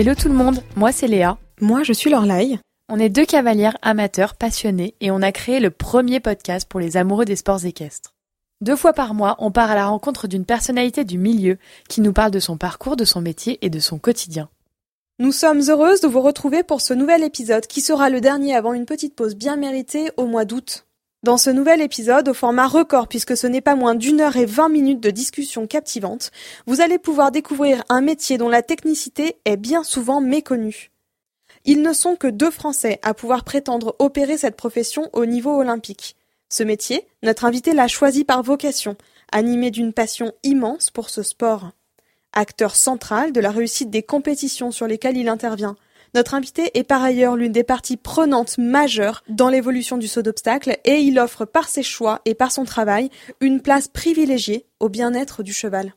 Hello tout le monde, moi c'est Léa. Moi je suis Lorlaï. On est deux cavalières amateurs passionnés et on a créé le premier podcast pour les amoureux des sports équestres. Deux fois par mois, on part à la rencontre d'une personnalité du milieu qui nous parle de son parcours, de son métier et de son quotidien. Nous sommes heureuses de vous retrouver pour ce nouvel épisode qui sera le dernier avant une petite pause bien méritée au mois d'août. Dans ce nouvel épisode, au format record puisque ce n'est pas moins d'une heure et vingt minutes de discussion captivante, vous allez pouvoir découvrir un métier dont la technicité est bien souvent méconnue. Ils ne sont que deux Français à pouvoir prétendre opérer cette profession au niveau olympique. Ce métier, notre invité l'a choisi par vocation, animé d'une passion immense pour ce sport. Acteur central de la réussite des compétitions sur lesquelles il intervient, notre invité est par ailleurs l'une des parties prenantes majeures dans l'évolution du saut d'obstacle et il offre par ses choix et par son travail une place privilégiée au bien-être du cheval.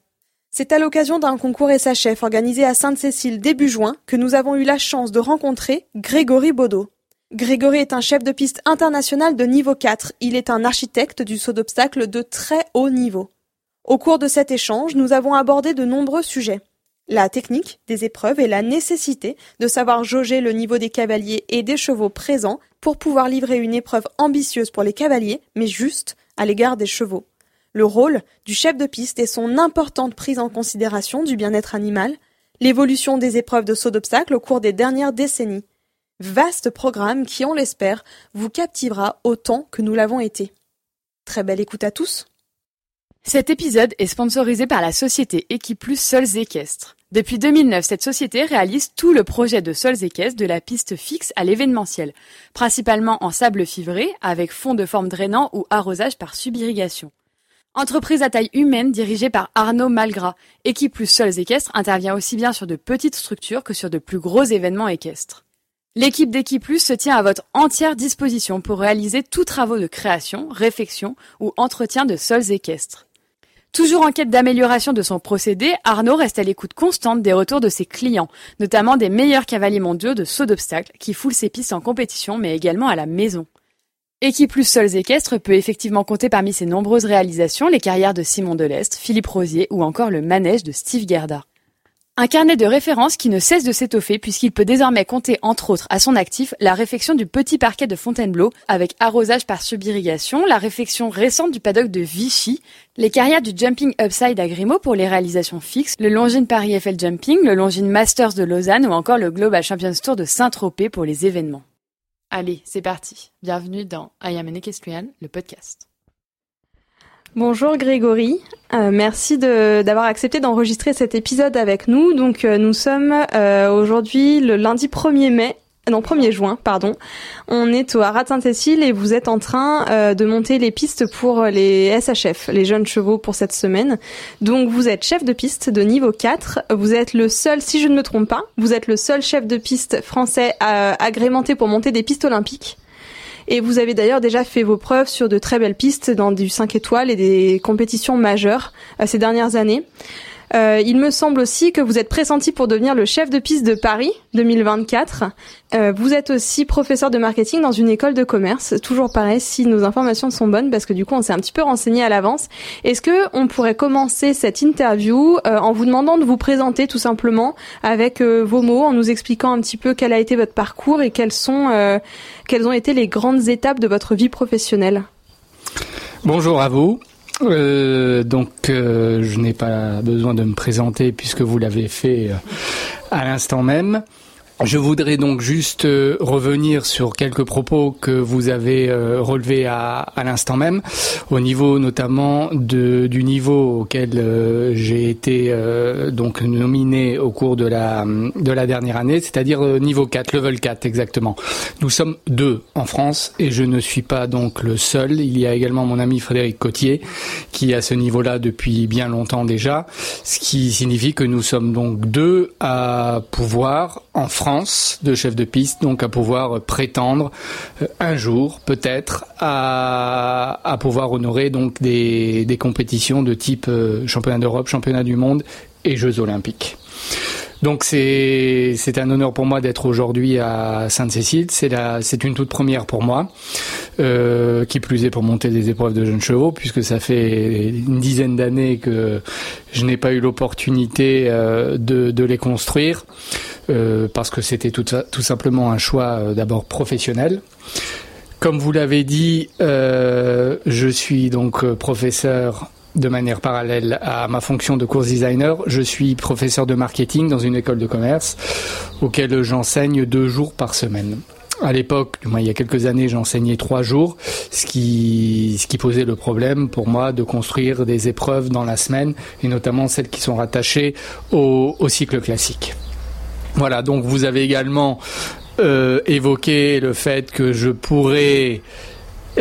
C'est à l'occasion d'un concours SHF organisé à Sainte-Cécile début juin que nous avons eu la chance de rencontrer Grégory Baudot. Grégory est un chef de piste international de niveau 4. Il est un architecte du saut d'obstacle de très haut niveau. Au cours de cet échange, nous avons abordé de nombreux sujets. La technique des épreuves et la nécessité de savoir jauger le niveau des cavaliers et des chevaux présents pour pouvoir livrer une épreuve ambitieuse pour les cavaliers, mais juste à l'égard des chevaux. Le rôle du chef de piste et son importante prise en considération du bien-être animal, l'évolution des épreuves de saut d'obstacle au cours des dernières décennies. Vaste programme qui, on l'espère, vous captivera autant que nous l'avons été. Très belle écoute à tous. Cet épisode est sponsorisé par la société Equiplus Sols Équestres. Depuis 2009, cette société réalise tout le projet de sols équestres de la piste fixe à l'événementiel, principalement en sable fibré, avec fond de forme drainant ou arrosage par subirrigation. Entreprise à taille humaine dirigée par Arnaud Malgras, Equiplus Sols Équestres intervient aussi bien sur de petites structures que sur de plus gros événements équestres. L'équipe d'Equiplus se tient à votre entière disposition pour réaliser tous travaux de création, réfection ou entretien de sols équestres. Toujours en quête d'amélioration de son procédé, Arnaud reste à l'écoute constante des retours de ses clients, notamment des meilleurs cavaliers mondiaux de saut d'obstacles qui foulent ses pistes en compétition mais également à la maison. Equiplus Sols Équestres peut effectivement compter parmi ses nombreuses réalisations les carrières de Simon Delestre, Philippe Rosier ou encore le manège de Steve Gerda. Un carnet de références qui ne cesse de s'étoffer puisqu'il peut désormais compter entre autres à son actif la réfection du petit parquet de Fontainebleau avec arrosage par subirrigation, la réfection récente du paddock de Vichy, les carrières du jumping upside à Grimaud pour les réalisations fixes, le Longines Paris FL Jumping, le Longines Masters de Lausanne ou encore le Global Champions Tour de Saint-Tropez pour les événements. Allez, c'est parti. Bienvenue dans I Am an Equestrian, le podcast. Bonjour Grégory, euh, merci d'avoir accepté d'enregistrer cet épisode avec nous. Donc euh, nous sommes euh, aujourd'hui le lundi 1er mai, non 1er juin, pardon. On est au Haras Saint-Cécile et vous êtes en train de monter les pistes pour les SHF, les jeunes chevaux pour cette semaine. Donc vous êtes chef de piste de niveau 4. Vous êtes le seul, si je ne me trompe pas, vous êtes le seul chef de piste français agrémenté pour monter des pistes olympiques. Et vous avez d'ailleurs déjà fait vos preuves sur de très belles pistes dans du 5 étoiles et des compétitions majeures euh, ces dernières années. Euh, il me semble aussi que vous êtes pressenti pour devenir le chef de piste de Paris 2024. Euh, vous êtes aussi professeur de marketing dans une école de commerce. Toujours pareil, si nos informations sont bonnes, parce que du coup on s'est un petit peu renseigné à l'avance. Est-ce que on pourrait commencer cette interview euh, en vous demandant de vous présenter tout simplement avec vos mots, en nous expliquant un petit peu quel a été votre parcours et quelles sont, quelles ont été les grandes étapes de votre vie professionnelle? Bonjour à vous. Euh, donc, euh, je n'ai pas besoin de me présenter puisque vous l'avez fait euh, à l'instant même. Je voudrais donc juste euh, revenir sur quelques propos que vous avez euh, relevés à, l'instant même, au niveau notamment du niveau auquel euh, j'ai été donc nominé au cours de la, de la dernière année, c'est-à-dire niveau 4, level 4 exactement. Nous sommes deux en France et je ne suis pas donc le seul. Il y a également mon ami Frédéric Cotier qui est à ce niveau-là depuis bien longtemps déjà, ce qui signifie que nous sommes donc deux à pouvoir en France de chef de piste, donc à pouvoir prétendre euh, un jour peut-être à, pouvoir honorer donc des, compétitions de type euh, championnat d'Europe, championnat du monde et Jeux olympiques. Donc c'est un honneur pour moi d'être aujourd'hui à Sainte-Cécile. C'est une toute première pour moi, euh, qui plus est pour monter des épreuves de jeunes chevaux, puisque ça fait une dizaine d'années que je n'ai pas eu l'opportunité euh, de les construire. Parce que c'était tout, simplement un choix d'abord professionnel. Comme vous l'avez dit, je suis donc professeur de manière parallèle à ma fonction de course designer, je suis professeur de marketing dans une école de commerce auquel j'enseigne deux jours par semaine. À l'époque, il y a quelques années, j'enseignais trois jours, ce qui, ce qui posait le problème pour moi de construire des épreuves dans la semaine, et notamment celles qui sont rattachées au, au cycle classique. Voilà, donc vous avez également euh, évoqué le fait que je pourrais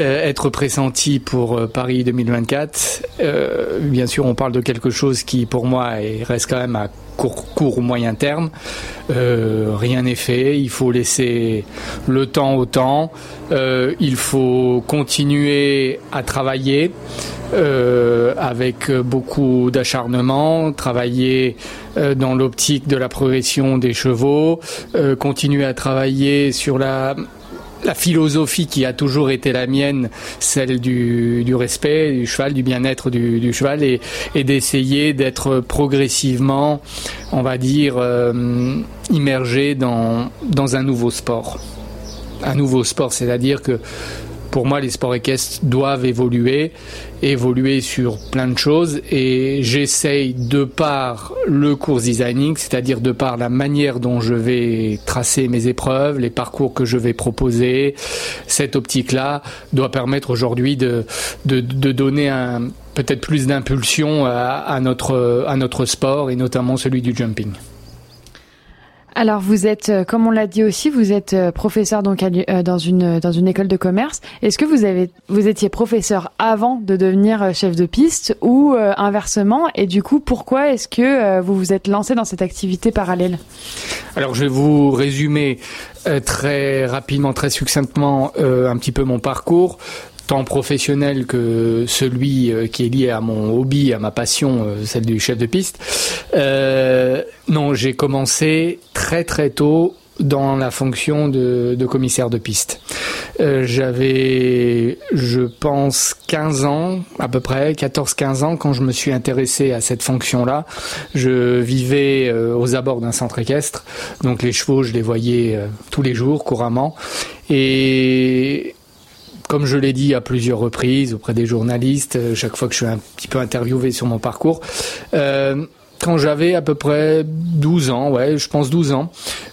être pressenti pour euh, Paris 2024. Euh, bien sûr, on parle de quelque chose qui, pour moi, reste quand même à court, court ou moyen terme. rien n'est fait. Il faut laisser le temps au temps. il faut continuer à travailler. avec beaucoup d'acharnement, travailler dans l'optique de la progression des chevaux, continuer à travailler sur la la philosophie qui a toujours été la mienne, celle du, respect du cheval, du bien-être du, cheval, et, d'essayer d'être progressivement, on va dire, euh, immergé dans, dans un nouveau sport. Un nouveau sport, c'est-à-dire que pour moi, les sports équestres doivent évoluer, évoluer sur plein de choses. Et j'essaye, de par le cours designing, c'est-à-dire de par la manière dont je vais tracer mes épreuves, les parcours que je vais proposer, cette optique-là doit permettre aujourd'hui de, de, donner un, peut-être plus d'impulsion à, notre, à notre sport et notamment celui du jumping. Alors vous êtes, euh, comme on l'a dit aussi, vous êtes euh, professeur donc euh, dans une dans une école de commerce. Est-ce que vous avez vous étiez professeur avant de devenir chef de piste ou inversement? Et du coup, pourquoi est-ce que vous vous êtes lancé dans cette activité parallèle? Alors je vais vous résumer très rapidement, très succinctement un petit peu mon parcours tant professionnel que celui euh, qui est lié à mon hobby, à ma passion, euh, celle du chef de piste. Euh, non, j'ai commencé très très tôt dans la fonction de, commissaire de piste. J'avais, je pense, 15 ans, à peu près, 14-15 ans, quand je me suis intéressé à cette fonction-là. Je vivais aux abords d'un centre équestre, donc les chevaux, je les voyais tous les jours, couramment. Et comme je l'ai dit à plusieurs reprises auprès des journalistes, euh, chaque fois que je suis un petit peu interviewé sur mon parcours, euh, quand j'avais à peu près 12 ans, ouais, je pense 12 ans,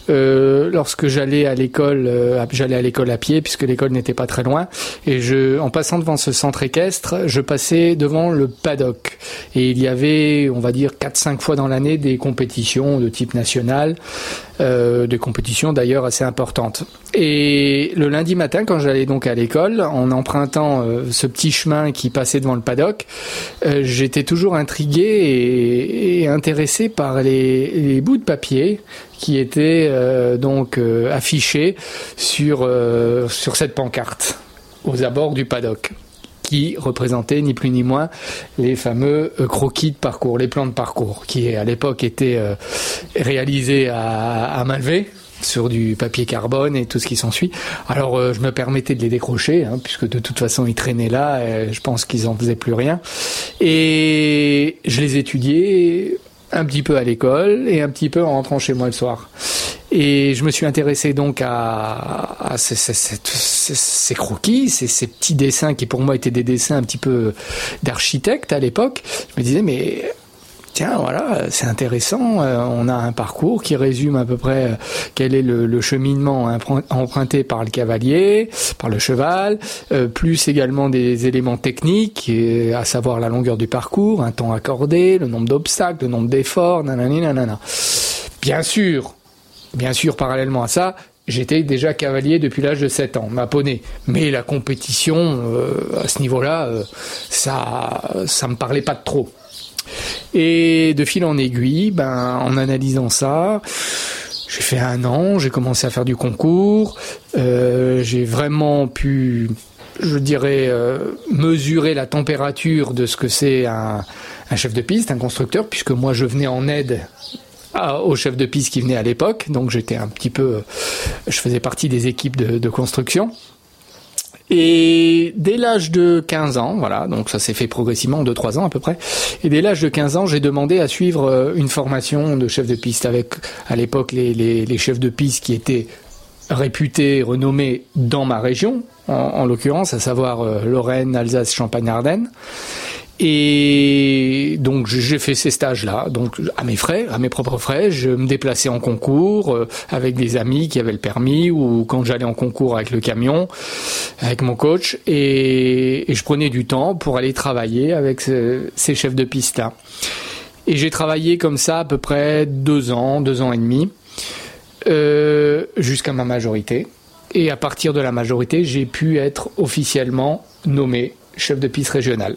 euh, lorsque j'allais à l'école, euh, j'allais à l'école à pied puisque l'école n'était pas très loin, et je, en passant devant ce centre équestre, je passais devant le paddock, et il y avait, on va dire, 4-5 fois dans l'année des compétitions de type national, euh, des compétitions d'ailleurs assez importantes. Et le lundi matin, quand j'allais donc à l'école, en empruntant ce petit chemin qui passait devant le paddock, j'étais toujours intrigué et, et intéressé par les, bouts de papier qui étaient euh, donc euh, affichés sur, euh, sur cette pancarte aux abords du paddock qui représentaient ni plus ni moins les fameux croquis de parcours, les plans de parcours, qui à l'époque étaient réalisés à, à sur du papier carbone et tout ce qui s'ensuit. Alors je me permettais de les décrocher, hein, puisque de toute façon ils traînaient là, je pense qu'ils en faisaient plus rien. Et je les étudiais un petit peu à l'école et un petit peu en rentrant chez moi le soir. Et je me suis intéressé donc à, à ces, ces, ces, croquis, ces, ces, petits dessins qui pour moi étaient des dessins un petit peu d'architecte à l'époque. Je me disais mais tiens, voilà, c'est intéressant. Euh, on a un parcours qui résume à peu près euh, quel est le, cheminement emprunté par le cavalier, par le cheval, euh, plus également des éléments techniques, à savoir la longueur du parcours, un temps accordé, le nombre d'obstacles, le nombre d'efforts, nanani, nanana. Bien sûr, bien sûr, parallèlement à ça, J'étais déjà cavalier depuis l'âge de 7 ans, ma poney. Mais la compétition, à ce niveau-là, ça, ça me parlait pas de trop. Et de fil en aiguille, ben, en analysant ça, j'ai fait un an, j'ai commencé à faire du concours, euh, j'ai vraiment pu, je dirais, euh, mesurer la température de ce que c'est un, chef de piste, un constructeur, puisque moi je venais en aide au chef de piste qui venait à l'époque, donc j'étais un petit peu, je faisais partie des équipes de construction. Et dès l'âge de 15 ans, voilà, donc ça s'est fait progressivement, 2-3 ans à peu près, et dès l'âge de 15 ans, j'ai demandé à suivre euh, une formation de chef de piste avec, à l'époque, les, chefs de piste qui étaient réputés, renommés dans ma région, en, en l'occurrence, à savoir euh, Lorraine, Alsace, Champagne-Ardenne. Et donc j'ai fait ces stages-là, donc à mes frais, à mes propres frais. Je me déplaçais en concours euh, avec des amis qui avaient le permis ou quand j'allais en concours avec le camion, avec mon coach, et, je prenais du temps pour aller travailler avec ce, ces chefs de piste-là. Et j'ai travaillé comme ça à peu près deux ans, deux ans et demi, euh, jusqu'à ma majorité. Et à partir de la majorité, j'ai pu être officiellement nommé chef de piste régional.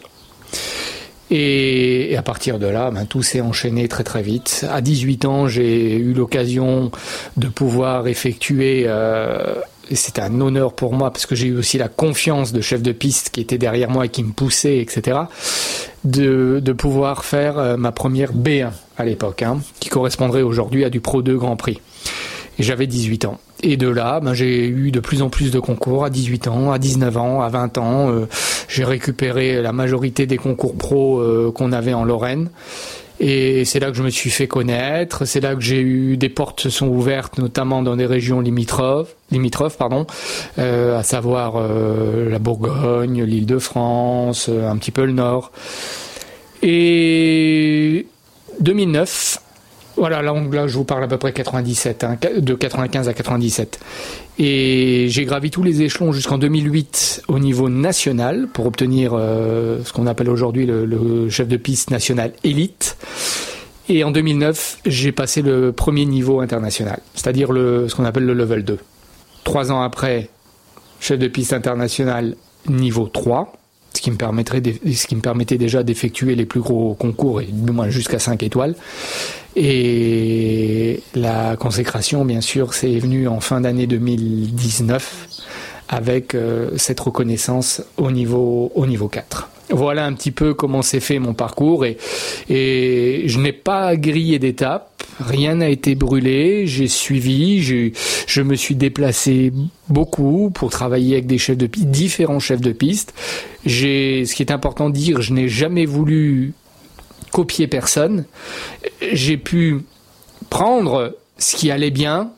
Et, à partir de là, ben, tout s'est enchaîné très très vite. À 18 ans, j'ai eu l'occasion de pouvoir effectuer, euh, c'était un honneur pour moi parce que j'ai eu aussi la confiance de chef de piste qui était derrière moi et qui me poussait, etc., de, de pouvoir faire euh, ma première B1 à l'époque, hein, qui correspondrait aujourd'hui à du Pro 2 Grand Prix. Et j'avais 18 ans. Et de là, ben, j'ai eu de plus en plus de concours à 18 ans, à 19 ans, à 20 ans. Euh, j'ai récupéré la majorité des concours pro euh, qu'on avait en Lorraine. Et c'est là que je me suis fait connaître. C'est là que j'ai eu des portes se sont ouvertes, notamment dans des régions limitrophes, limitrophes, pardon, euh, à savoir la Bourgogne, l'Île-de-France, un petit peu le Nord. Et 2009, voilà, là, là, je vous parle à peu près 97, hein, de 95 à 97. Et j'ai gravi tous les échelons jusqu'en 2008 au niveau national pour obtenir euh, ce qu'on appelle aujourd'hui le, le, chef de piste national élite. Et en 2009, j'ai passé le premier niveau international, c'est-à-dire ce qu'on appelle le level 2. Trois ans après, chef de piste international niveau 3 ce qui me permettait déjà d'effectuer les plus gros concours et du moins jusqu'à 5 étoiles. Et la consécration, bien sûr, c'est venu en fin d'année 2019 avec euh, cette reconnaissance au niveau, au niveau 4. Voilà un petit peu comment s'est fait mon parcours et, je n'ai pas grillé d'étapes, rien n'a été brûlé, j'ai suivi, je me suis déplacé beaucoup pour travailler avec des chefs de piste, différents chefs de piste. J'ai, ce qui est important de dire, je n'ai jamais voulu copier personne. J'ai pu prendre ce qui allait bien,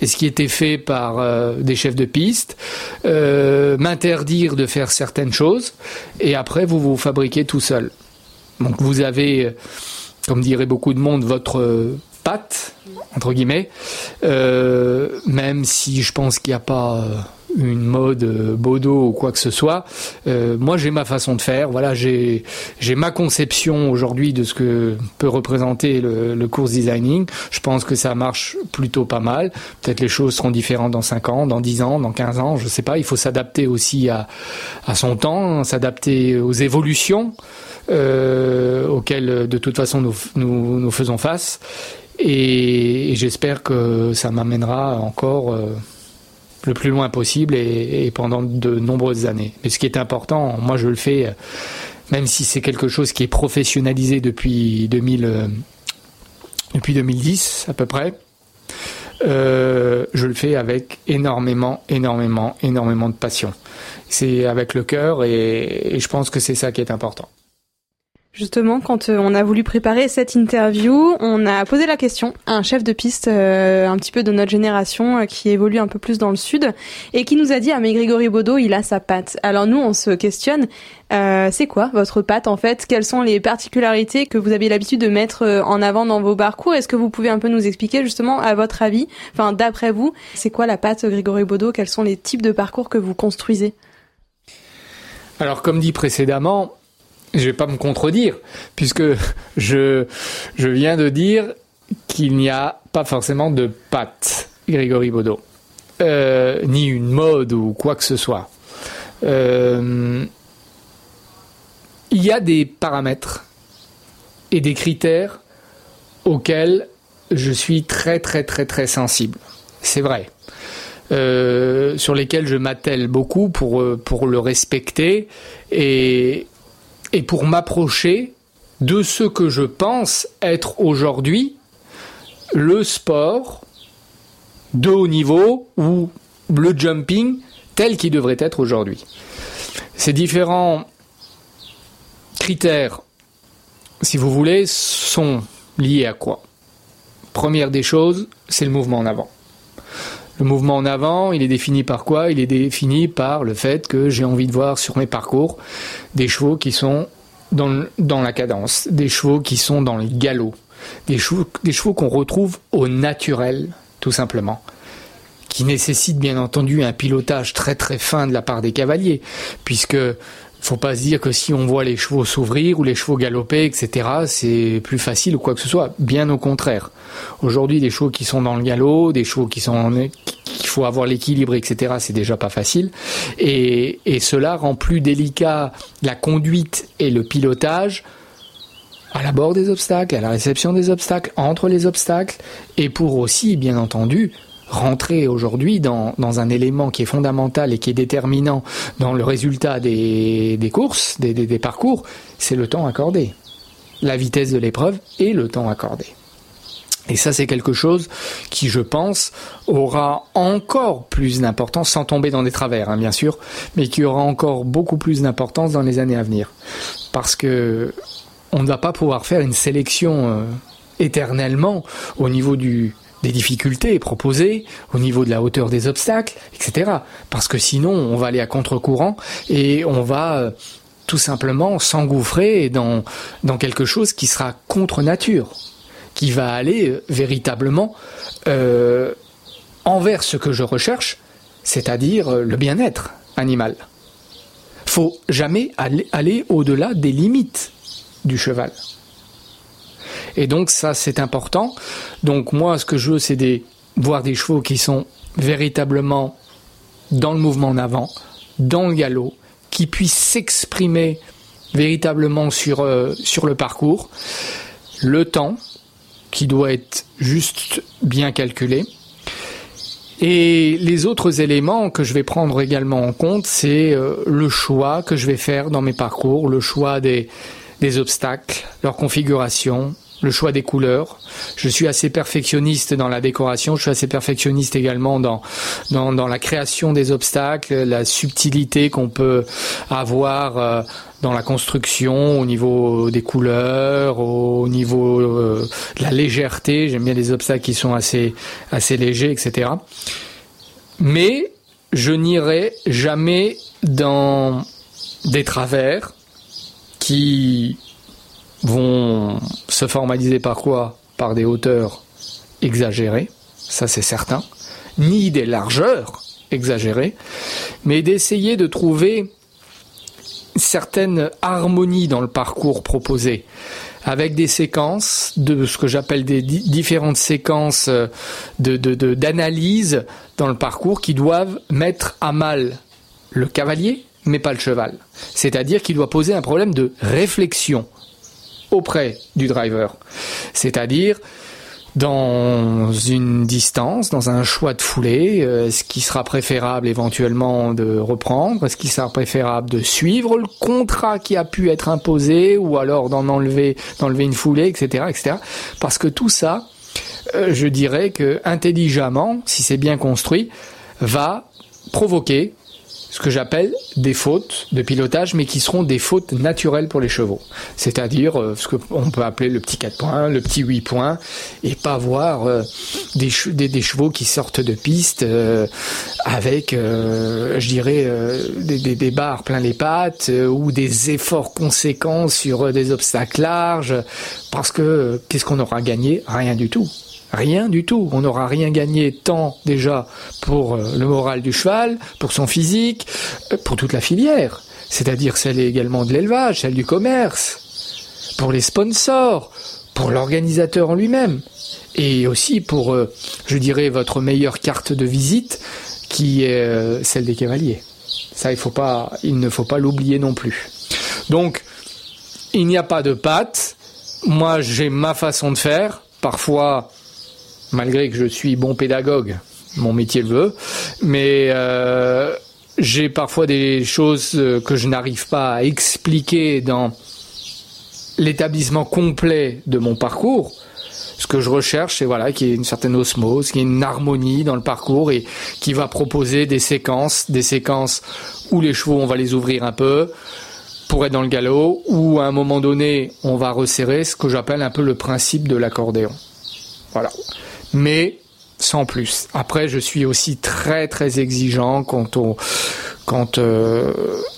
et ce qui était fait par euh, des chefs de piste, euh, m'interdire de faire certaines choses, et après vous vous fabriquez tout seul. Donc vous avez, comme dirait beaucoup de monde, votre patte, entre guillemets, euh, même si je pense qu'il n'y a pas une mode euh, Bodo ou quoi que ce soit. Euh, moi, j'ai ma façon de faire. Voilà, j'ai j'ai ma conception aujourd'hui de ce que peut représenter le, le course designing. Je pense que ça marche plutôt pas mal. Peut-être les choses seront différentes dans 5 ans, dans 10 ans, dans 15 ans, je sais pas. Il faut s'adapter aussi à, à son temps, s'adapter aux évolutions euh, auxquelles de toute façon nous, nous, nous faisons face. Et, et j'espère que ça m'amènera encore euh, le plus loin possible et, et, pendant de nombreuses années. Mais ce qui est important, moi je le fais, même si c'est quelque chose qui est professionnalisé depuis 2000, euh, depuis 2010 à peu près. Euh, je le fais avec énormément, énormément, énormément de passion. C'est avec le cœur et, et je pense que c'est ça qui est important. Justement, quand euh, on a voulu préparer cette interview, on a posé la question à un chef de piste euh, un petit peu de notre génération euh, qui évolue un peu plus dans le sud et qui nous a dit ah mais Grégory Baudot il a sa patte. Alors nous on se questionne c'est quoi votre patte en fait? Quelles sont les particularités que vous avez l'habitude de mettre en avant dans vos parcours? Est-ce que vous pouvez un peu nous expliquer justement à votre avis, enfin d'après vous, c'est quoi la patte Grégory Baudot Quels sont les types de parcours que vous construisez? Alors comme dit précédemment, je vais pas me contredire, puisque je, je viens de dire qu'il n'y a pas forcément de patte, Grégory Baudot, euh, ni une mode ou quoi que ce soit. Euh, il y a des paramètres et des critères auxquels je suis très très très très sensible. C'est vrai. Euh, sur lesquels je m'attelle beaucoup pour, pour le respecter et, et pour m'approcher de ce que je pense être aujourd'hui le sport de haut niveau ou le jumping tel qu'il devrait être aujourd'hui. Ces différents critères, si vous voulez, sont liés à quoi? Première des choses, c'est le mouvement en avant. Le mouvement en avant, il est défini par quoi? Il est défini par le fait que j'ai envie de voir sur mes parcours des chevaux qui sont dans, la cadence, des chevaux qui sont dans le galop, des chevaux, des chevaux qu'on retrouve au naturel, tout simplement qui nécessitent bien entendu un pilotage très très fin de la part des cavaliers, puisque faut pas se dire que si on voit les chevaux s'ouvrir ou les chevaux galoper, etc., c'est plus facile ou quoi que ce soit. Bien au contraire. Aujourd'hui, des chevaux qui sont dans le galop, des chevaux qui sont qu'il faut avoir l'équilibre, etc., c'est déjà pas facile. Et, et cela rend plus délicat la conduite et le pilotage à la bord des obstacles, à la réception des obstacles, entre les obstacles, et pour aussi, bien entendu, rentrer aujourd'hui dans, un élément qui est fondamental et qui est déterminant dans le résultat des, courses, des parcours, c'est le temps accordé. La vitesse de l'épreuve et le temps accordé. Et ça, c'est quelque chose qui, je pense, aura encore plus d'importance, sans tomber dans des travers, hein, bien sûr, mais qui aura encore beaucoup plus d'importance dans les années à venir. Parce que on ne va pas pouvoir faire une sélection euh, éternellement au niveau du, des difficultés proposées, au niveau de la hauteur des obstacles, etc. Parce que sinon, on va aller à contre-courant et on va euh, tout simplement s'engouffrer dans, quelque chose qui sera contre nature, qui va aller euh, véritablement euh, envers ce que je recherche, c'est-à-dire le bien-être animal. Faut jamais aller au-delà des limites du cheval. Et donc ça, c'est important. Donc moi, ce que je veux, c'est des, voir des chevaux qui sont véritablement dans le mouvement en avant, dans le galop, qui puissent s'exprimer véritablement sur, euh, sur le parcours. Le temps, qui doit être juste bien calculé. Et les autres éléments que je vais prendre également en compte, c'est euh, le choix que je vais faire dans mes parcours, le choix des, des obstacles, leur configuration, le choix des couleurs. Je suis assez perfectionniste dans la décoration, je suis assez perfectionniste également dans, dans, la création des obstacles, la subtilité qu'on peut avoir euh, dans la construction, au niveau des couleurs, au niveau euh, de la légèreté. J'aime bien les obstacles qui sont assez, assez légers, etc. Mais je n'irai jamais dans des travers qui vont se formaliser par quoi Par des hauteurs exagérées, ça c'est certain, ni des largeurs exagérées, mais d'essayer de trouver certaine harmonie dans le parcours proposé, avec des séquences, de ce que j'appelle des di différentes séquences de, d'analyse dans le parcours qui doivent mettre à mal le cavalier, mais pas le cheval. C'est-à-dire qu'il doit poser un problème de réflexion auprès du driver. C'est-à-dire dans une distance, dans un choix de foulée, euh, ce qui sera préférable éventuellement de reprendre, ce qui sera préférable de suivre le contrat qui a pu être imposé ou alors d'en enlever, d'enlever une foulée, etc., etc. Parce que tout ça, euh, je dirais que intelligemment, si c'est bien construit, va provoquer ce que j'appelle des fautes de pilotage, mais qui seront des fautes naturelles pour les chevaux. C'est-à-dire euh, ce qu'on peut appeler le petit 4 points, le petit 8 points, et pas voir euh, des, des, des, chevaux qui sortent de piste euh, avec, euh, je dirais, euh, des, des, des, barres plein les pattes ou des efforts conséquents sur des obstacles larges, parce que qu'est-ce qu'on aura gagné? Rien du tout. Rien du tout. On n'aura rien gagné tant déjà pour euh, le moral du cheval, pour son physique, euh, pour toute la filière. C'est-à-dire celle également de l'élevage, celle du commerce, pour les sponsors, pour l'organisateur en lui-même. Et aussi pour, euh, je dirais, votre meilleure carte de visite, qui est celle des cavaliers. Ça, il, ne faut pas l'oublier non plus. Donc, il n'y a pas de patte. Moi, j'ai ma façon de faire. Parfois, malgré que je suis bon pédagogue, mon métier le veut, mais euh, j'ai parfois des choses que je n'arrive pas à expliquer dans l'établissement complet de mon parcours, Ce que je recherche, c'est voilà, qu'il y ait une certaine osmose, qu'il y ait une harmonie dans le parcours et qui va proposer des séquences, des séquences où les chevaux, on va les ouvrir un peu pour être dans le galop, ou à un moment donné, on va resserrer ce que j'appelle un peu le principe de l'accordéon. Voilà. Mais sans plus. Après, je suis aussi très très exigeant quant au quant euh,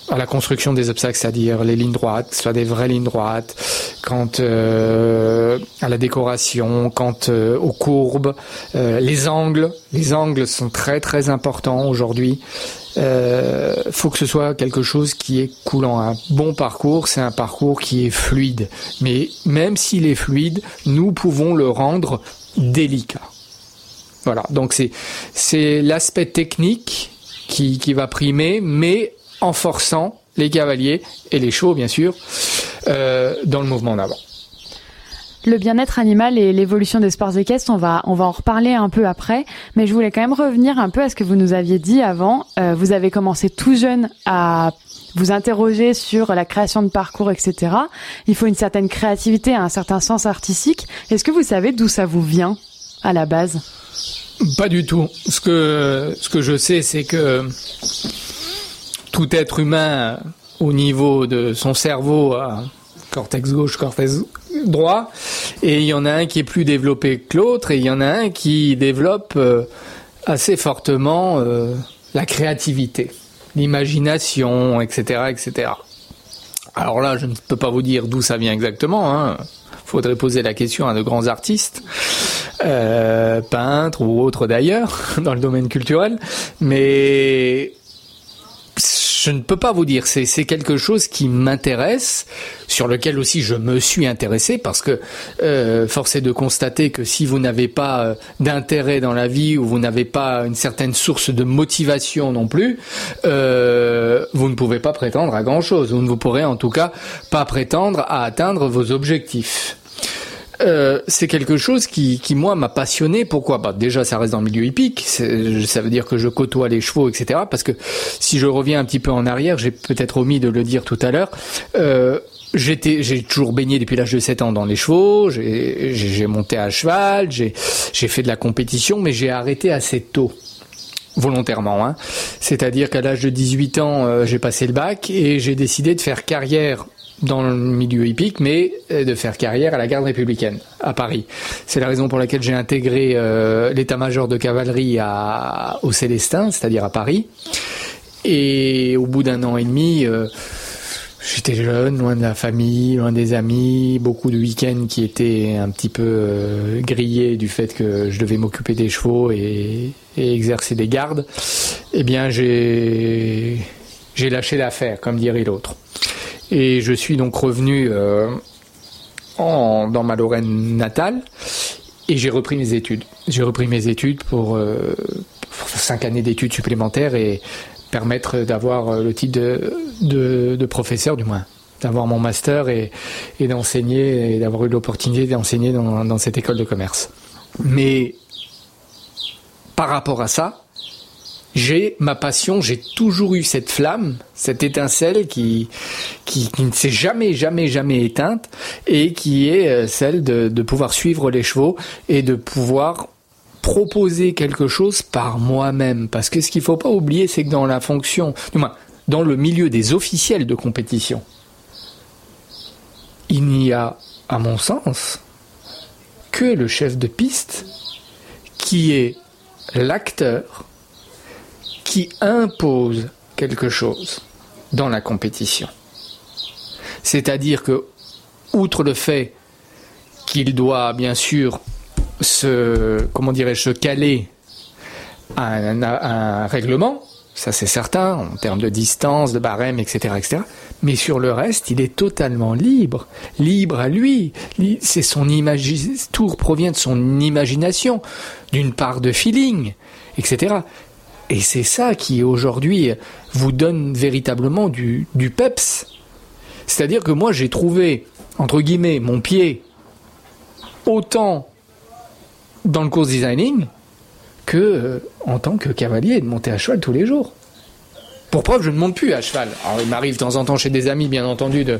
à la construction des obstacles, c'est-à-dire les lignes droites, soit des vraies lignes droites, quant euh, à la décoration, quant euh, aux courbes, les angles. Les angles sont très très importants aujourd'hui. Euh, faut que ce soit quelque chose qui est coulant. Un bon parcours, c'est un parcours qui est fluide. Mais même s'il est fluide, nous pouvons le rendre délicat. Voilà. Donc c'est c'est l'aspect technique qui, qui va primer, mais en forçant les cavaliers et les chevaux, bien sûr, euh, dans le mouvement en avant. Le bien-être animal et l'évolution des sports équestres, on va, on va en reparler un peu après, mais je voulais quand même revenir un peu à ce que vous nous aviez dit avant. Euh, vous avez commencé tout jeune à vous interroger sur la création de parcours, etc. Il faut une certaine créativité, un certain sens artistique. Est-ce que vous savez d'où ça vous vient à la base? Pas du tout. Ce que, ce que je sais, c'est que tout être humain, au niveau de son cerveau, a cortex gauche, cortex droit, et il y en a un qui est plus développé que l'autre, et il y en a un qui développe euh, assez fortement euh, la créativité, l'imagination, etc., etc. Alors là, je ne peux pas vous dire d'où ça vient exactement. Hein. Faudrait poser la question à de grands artistes, euh, peintres ou autres d'ailleurs, dans le domaine culturel. Mais je ne peux pas vous dire. C'est quelque chose qui m'intéresse, sur lequel aussi je me suis intéressé, parce que euh, force est de constater que si vous n'avez pas euh, d'intérêt dans la vie ou vous n'avez pas une certaine source de motivation non plus, vous ne pouvez pas prétendre à grand chose. Vous ne vous pourrez en tout cas pas prétendre à atteindre vos objectifs. Euh, c'est quelque chose qui, qui moi m'a passionné. Pourquoi? Bah, Déjà, ça reste dans le milieu hippique. Ça veut dire que je côtoie les chevaux, etc. Parce que si je reviens un petit peu en arrière, j'ai peut-être omis de le dire tout à l'heure. Euh, J'étais, j'ai toujours baigné depuis l'âge de 7 ans dans les chevaux. J'ai monté à cheval, j'ai fait de la compétition, mais j'ai arrêté assez tôt volontairement. Hein. C'est-à-dire qu'à l'âge de 18 ans, euh, j'ai passé le bac et j'ai décidé de faire carrière dans le milieu hippique, mais euh, de faire carrière à la garde républicaine à Paris. C'est la raison pour laquelle j'ai intégré euh, l'état-major de cavalerie à, au Célestin, c'est-à-dire à Paris. Et au bout d'un an et demi, euh, j'étais jeune, loin de la famille, loin des amis, beaucoup de week-ends qui étaient un petit peu grillés du fait que je devais m'occuper des chevaux et, et exercer des gardes. Eh bien, j'ai j'ai lâché l'affaire, comme dirait l'autre. Et je suis donc revenu euh, en, dans ma Lorraine natale et j'ai repris mes études. J'ai repris mes études pour, euh, cinq années d'études supplémentaires et permettre d'avoir euh, le titre de, de, de, professeur du moins d'avoir mon master et, et d'enseigner et d'avoir eu l'opportunité d'enseigner dans, dans cette école de commerce. Mais par rapport à ça, j'ai ma passion, j'ai toujours eu cette flamme, cette étincelle qui, qui, ne s'est jamais, jamais, jamais éteinte et qui est euh, celle de, de pouvoir suivre les chevaux et de pouvoir proposer quelque chose par moi-même. Parce que ce qu'il faut pas oublier, c'est que dans la fonction, du moins, dans le milieu des officiels de compétition, il n'y a, à mon sens, que le chef de piste qui est l'acteur qui impose quelque chose dans la compétition. C'est-à-dire que, outre le fait qu'il doit bien sûr se, comment dirais-je, caler à un, règlement, ça c'est certain, en termes de distance, de barème, etc., etc. Mais sur le reste, il est totalement libre, libre à lui. C'est son image, tout provient de son imagination, d'une part de feeling, etc. Et c'est ça qui aujourd'hui vous donne véritablement du, peps. C'est-à-dire que moi j'ai trouvé, entre guillemets, mon pied autant dans le course designing que euh, en tant que cavalier de monter à cheval tous les jours. Pour preuve, je ne monte plus à cheval. Alors, il m'arrive de temps en temps chez des amis, bien entendu, de,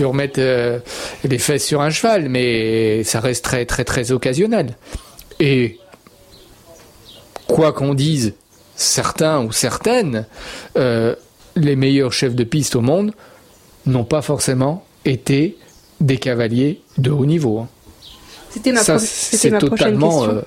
remettre euh, les fesses sur un cheval, mais ça reste très, très, très occasionnel. Et quoi qu'on dise, certains ou certaines, euh, les meilleurs chefs de piste au monde n'ont pas forcément été des cavaliers de haut niveau. hein. C'était ma, Ça, pro- c'était c'est ma prochaine totalement question.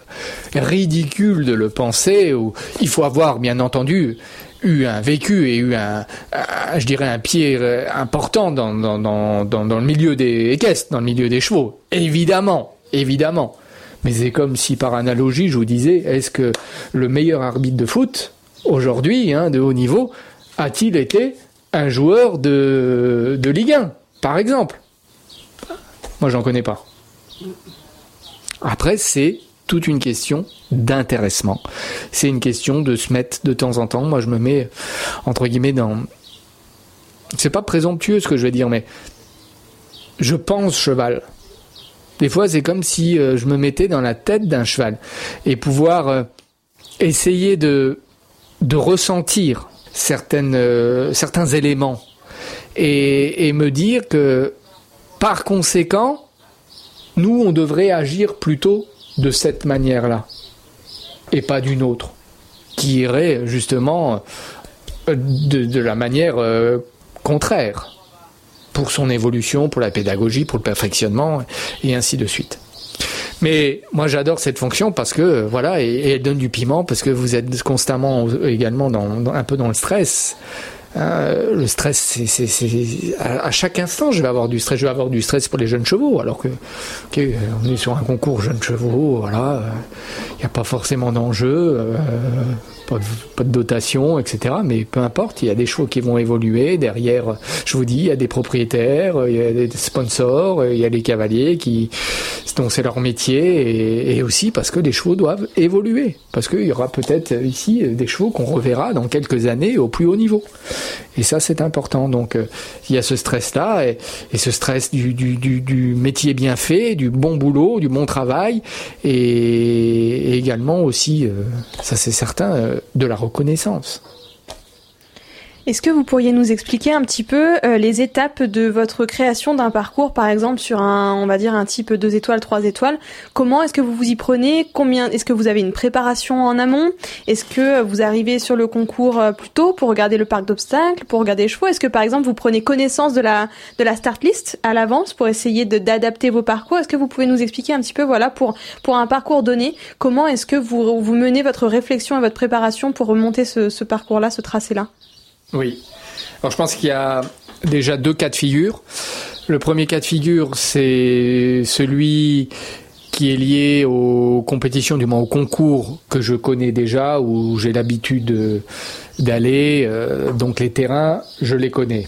euh, ridicule de le penser. Ou il faut avoir, bien entendu, eu un vécu et eu un, un- je dirais, un pied euh, important dans, dans, dans, dans, dans le milieu des équestres, dans le milieu des chevaux. Évidemment, évidemment. Mais c'est comme si, par analogie, je vous disais, est-ce que le meilleur arbitre de foot aujourd'hui, hein, de haut niveau, a-t-il été un joueur de, de Ligue 1, par exemple? Moi, j'en connais pas. Après, c'est toute une question d'intéressement. C'est une question de se mettre de temps en temps. Moi, je me mets, entre guillemets, dans. C'est pas présomptueux ce que je vais dire, mais je pense cheval. Des fois, c'est comme si euh, je me mettais dans la tête d'un cheval et pouvoir euh, essayer de, ressentir euh, certains éléments et, me dire que, par conséquent, nous, on devrait agir plutôt de cette manière-là, et pas d'une autre, qui irait justement de, la manière contraire, pour son évolution, pour la pédagogie, pour le perfectionnement, et ainsi de suite. Mais moi j'adore cette fonction parce que euh, voilà et, elle donne du piment parce que vous êtes constamment également dans, un peu dans le stress. Euh, le stress, c'est, à, à chaque instant, je vais avoir du stress. Je vais avoir du stress pour les jeunes chevaux, alors que, ok, euh, on est sur un concours jeunes chevaux, voilà, il n'y a pas forcément d'enjeu, euh, pas, de, dotation, etc. Mais peu importe, il y a des chevaux qui vont évoluer. Derrière, je vous dis, il y a des propriétaires, il y a des sponsors, il y a les cavaliers qui, c'est leur métier, et, aussi parce que les chevaux doivent évoluer, parce qu'il y aura peut-être ici des chevaux qu'on reverra dans quelques années au plus haut niveau. Et ça, c'est important. Donc, euh, il y a ce stress-là, et, ce stress du, métier bien fait, du bon boulot, du bon travail, et, et également aussi, euh, ça c'est certain, euh, de la reconnaissance. Est-ce que vous pourriez nous expliquer un petit peu euh, les étapes de votre création d'un parcours, par exemple sur un, on va dire un type 2 étoiles, 3 étoiles? Comment est-ce que vous vous y prenez? Combien Est-ce que vous avez une préparation en amont? Est-ce que vous arrivez sur le concours euh, plus tôt pour regarder le parc d'obstacles, pour regarder les chevaux? Est-ce que par exemple vous prenez connaissance de la de la start list à l'avance pour essayer d'adapter vos parcours? Est-ce que vous pouvez nous expliquer un petit peu, voilà, pour pour un parcours donné, comment est-ce que vous vous menez votre réflexion et votre préparation pour remonter ce, ce parcours-là, ce tracé-là? Oui. Alors je pense qu'il y a déjà deux cas de figure. Le premier cas de figure, c'est celui qui est lié aux compétitions, du moins aux concours que je connais déjà, où j'ai l'habitude de- d'aller. euh, donc les terrains, je les connais.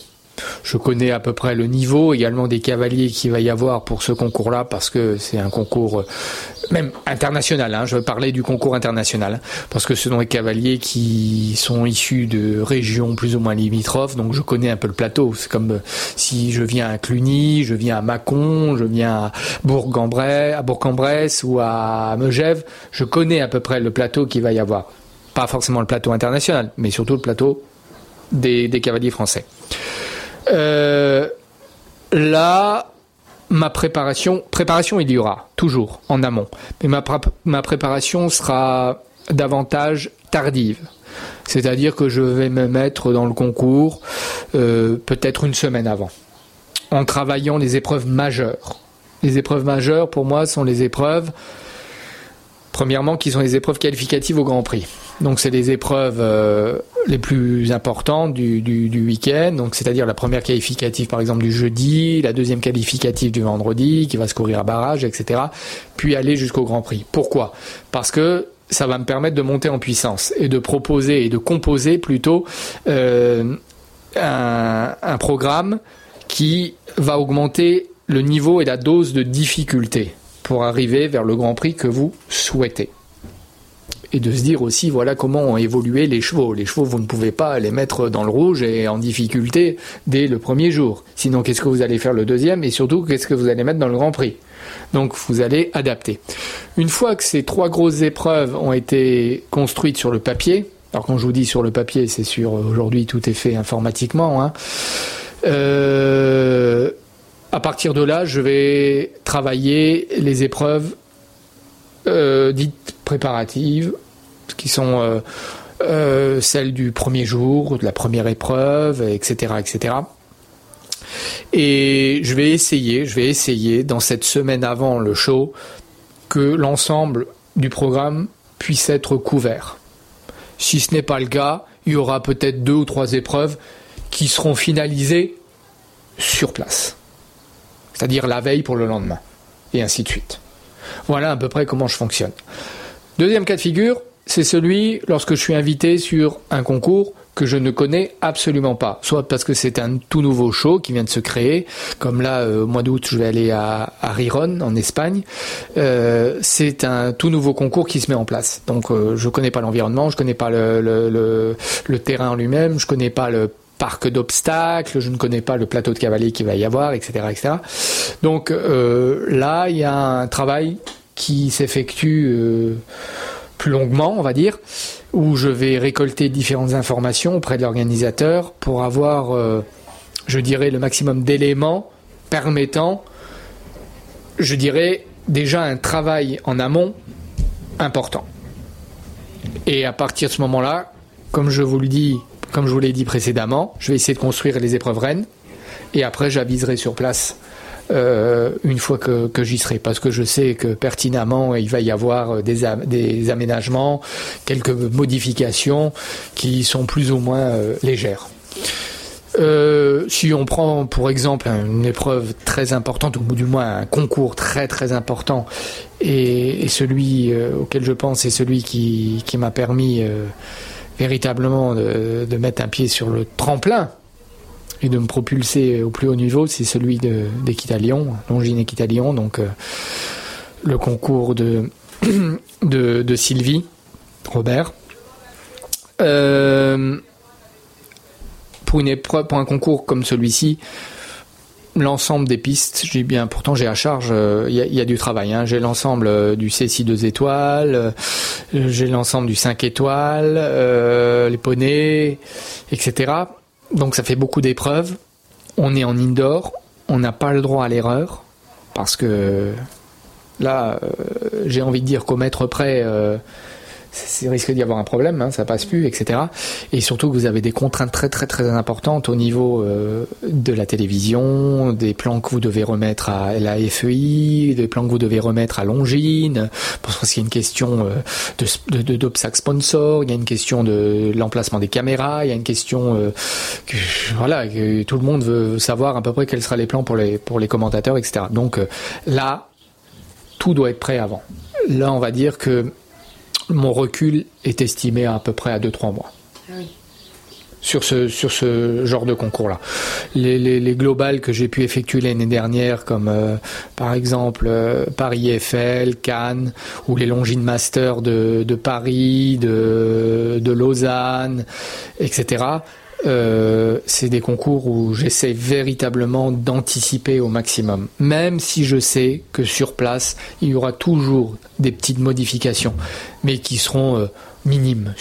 Je connais à peu près le niveau également des cavaliers qu'il va y avoir pour ce concours-là, parce que c'est un concours euh, même international. Hein, je veux parler du concours international, parce que ce sont des cavaliers qui sont issus de régions plus ou moins limitrophes, donc je connais un peu le plateau. C'est comme euh, si je viens à Cluny, je viens à Mâcon, je viens à Bourg-en-Bresse, à Bourg-en-Bresse ou à Megève, je connais à peu près le plateau qu'il va y avoir. Pas forcément le plateau international, mais surtout le plateau des, des cavaliers français. Euh, là, ma préparation, préparation il y aura toujours en amont, mais ma, prép- ma préparation sera davantage tardive. C'est-à-dire que je vais me mettre dans le concours euh, peut-être une semaine avant, en travaillant les épreuves majeures. Les épreuves majeures, pour moi, sont les épreuves, premièrement, qui sont les épreuves qualificatives au Grand Prix. Donc, c'est les épreuves euh, les plus importantes du, du, week-end. Donc, c'est-à-dire la première qualificative, par exemple, du jeudi, la deuxième qualificative du vendredi, qui va se courir à barrage, etc. Puis aller jusqu'au Grand Prix. Pourquoi? Parce que ça va me permettre de monter en puissance et de proposer et de composer plutôt euh, un, un programme qui va augmenter le niveau et la dose de difficulté pour arriver vers le Grand Prix que vous souhaitez. Et de se dire aussi, voilà comment ont évolué les chevaux. Les chevaux, vous ne pouvez pas les mettre dans le rouge et en difficulté dès le premier jour. Sinon, qu'est-ce que vous allez faire le deuxième et surtout, qu'est-ce que vous allez mettre dans le Grand Prix? Donc, vous allez adapter. Une fois que ces trois grosses épreuves ont été construites sur le papier, Alors quand je vous dis sur le papier, c'est sûr, aujourd'hui tout est fait informatiquement. Hein. Euh, à partir de là, je vais travailler les épreuves euh, dites préparatives, qui sont euh, celles du premier jour, de la première épreuve, etc., etc. Et je vais essayer, je vais essayer dans cette semaine avant le show que l'ensemble du programme puisse être couvert. Si ce n'est pas le cas, il y aura peut-être deux ou trois épreuves qui seront finalisées sur place. C'est-à-dire la veille pour le lendemain. Et ainsi de suite. Voilà à peu près comment je fonctionne. Deuxième cas de figure, c'est celui lorsque je suis invité sur un concours que je ne connais absolument pas. Soit parce que c'est un tout nouveau show qui vient de se créer, comme là, euh, au mois d'août, je vais aller à, Riron, en Espagne. Euh, c'est un tout nouveau concours qui se met en place. Donc, euh, je connais pas l'environnement, je connais pas le, terrain en lui-même, je connais pas le parc d'obstacles, je ne connais pas le plateau de cavalier qu'il va y avoir, etc., etc. Donc euh, là, il y a un travail qui s'effectue euh, plus longuement, on va dire, où je vais récolter différentes informations auprès de l'organisateur pour avoir, euh, je dirais, le maximum d'éléments permettant, je dirais, déjà un travail en amont important. Et à partir de ce moment-là, comme je vous le dis, comme je vous l'ai dit précédemment, je vais essayer de construire les épreuves rennes et après j'aviserai sur place euh, une fois que, que j'y serai, parce que je sais que pertinemment il va y avoir des, am- des aménagements, quelques modifications qui sont plus ou moins euh, légères. Euh, si on prend pour exemple une épreuve très importante, ou du moins un concours très très important, et, celui euh, auquel je pense est celui qui, qui m'a permis euh, véritablement de, de mettre un pied sur le tremplin et de me propulser au plus haut niveau, c'est celui de- d'Équitalion, Longines Équitalion, donc euh, le concours de, de, de Sylvie Robert. Euh, pour une épreuve, pour un concours comme celui-ci, l'ensemble des pistes, j'ai bien, pourtant j'ai à charge, euh, il y, a- du travail. hein. J'ai l'ensemble euh, du C6 2 étoiles, euh, j'ai l'ensemble du 5 étoiles, euh, les poneys, etc. Donc ça fait beaucoup d'épreuves. On est en indoor, on n'a pas le droit à l'erreur parce que là, euh, j'ai envie de dire qu'au mètre près, c'est risque d'y avoir un problème, hein, ça passe plus, etc. Et surtout que vous avez des contraintes très très très importantes au niveau euh, de la télévision, des plans que vous devez remettre à la FEI, des plans que vous devez remettre à Longines, parce qu'il y a une question euh, de, de, de- d'obstacle sponsor, il y a une question de l'emplacement des caméras, il y a une question euh, que voilà que tout le monde veut savoir à peu près quels seraient les plans pour les pour les commentateurs, etc. Donc euh, là, tout doit être prêt avant. Là, on va dire que mon recul est estimé à, à peu près à 2-3 mois. Sur ce, sur ce genre de concours-là. Les, les, les globales que j'ai pu effectuer l'année dernière, comme euh, par exemple euh, Paris Eiffel, Cannes, ou les Longines Masters de, de Paris, de, de Lausanne, etc. Euh, c'est des concours où j'essaie véritablement d'anticiper au maximum. Même si je sais que sur place, il y aura toujours des petites modifications, mais qui seront euh, minimes,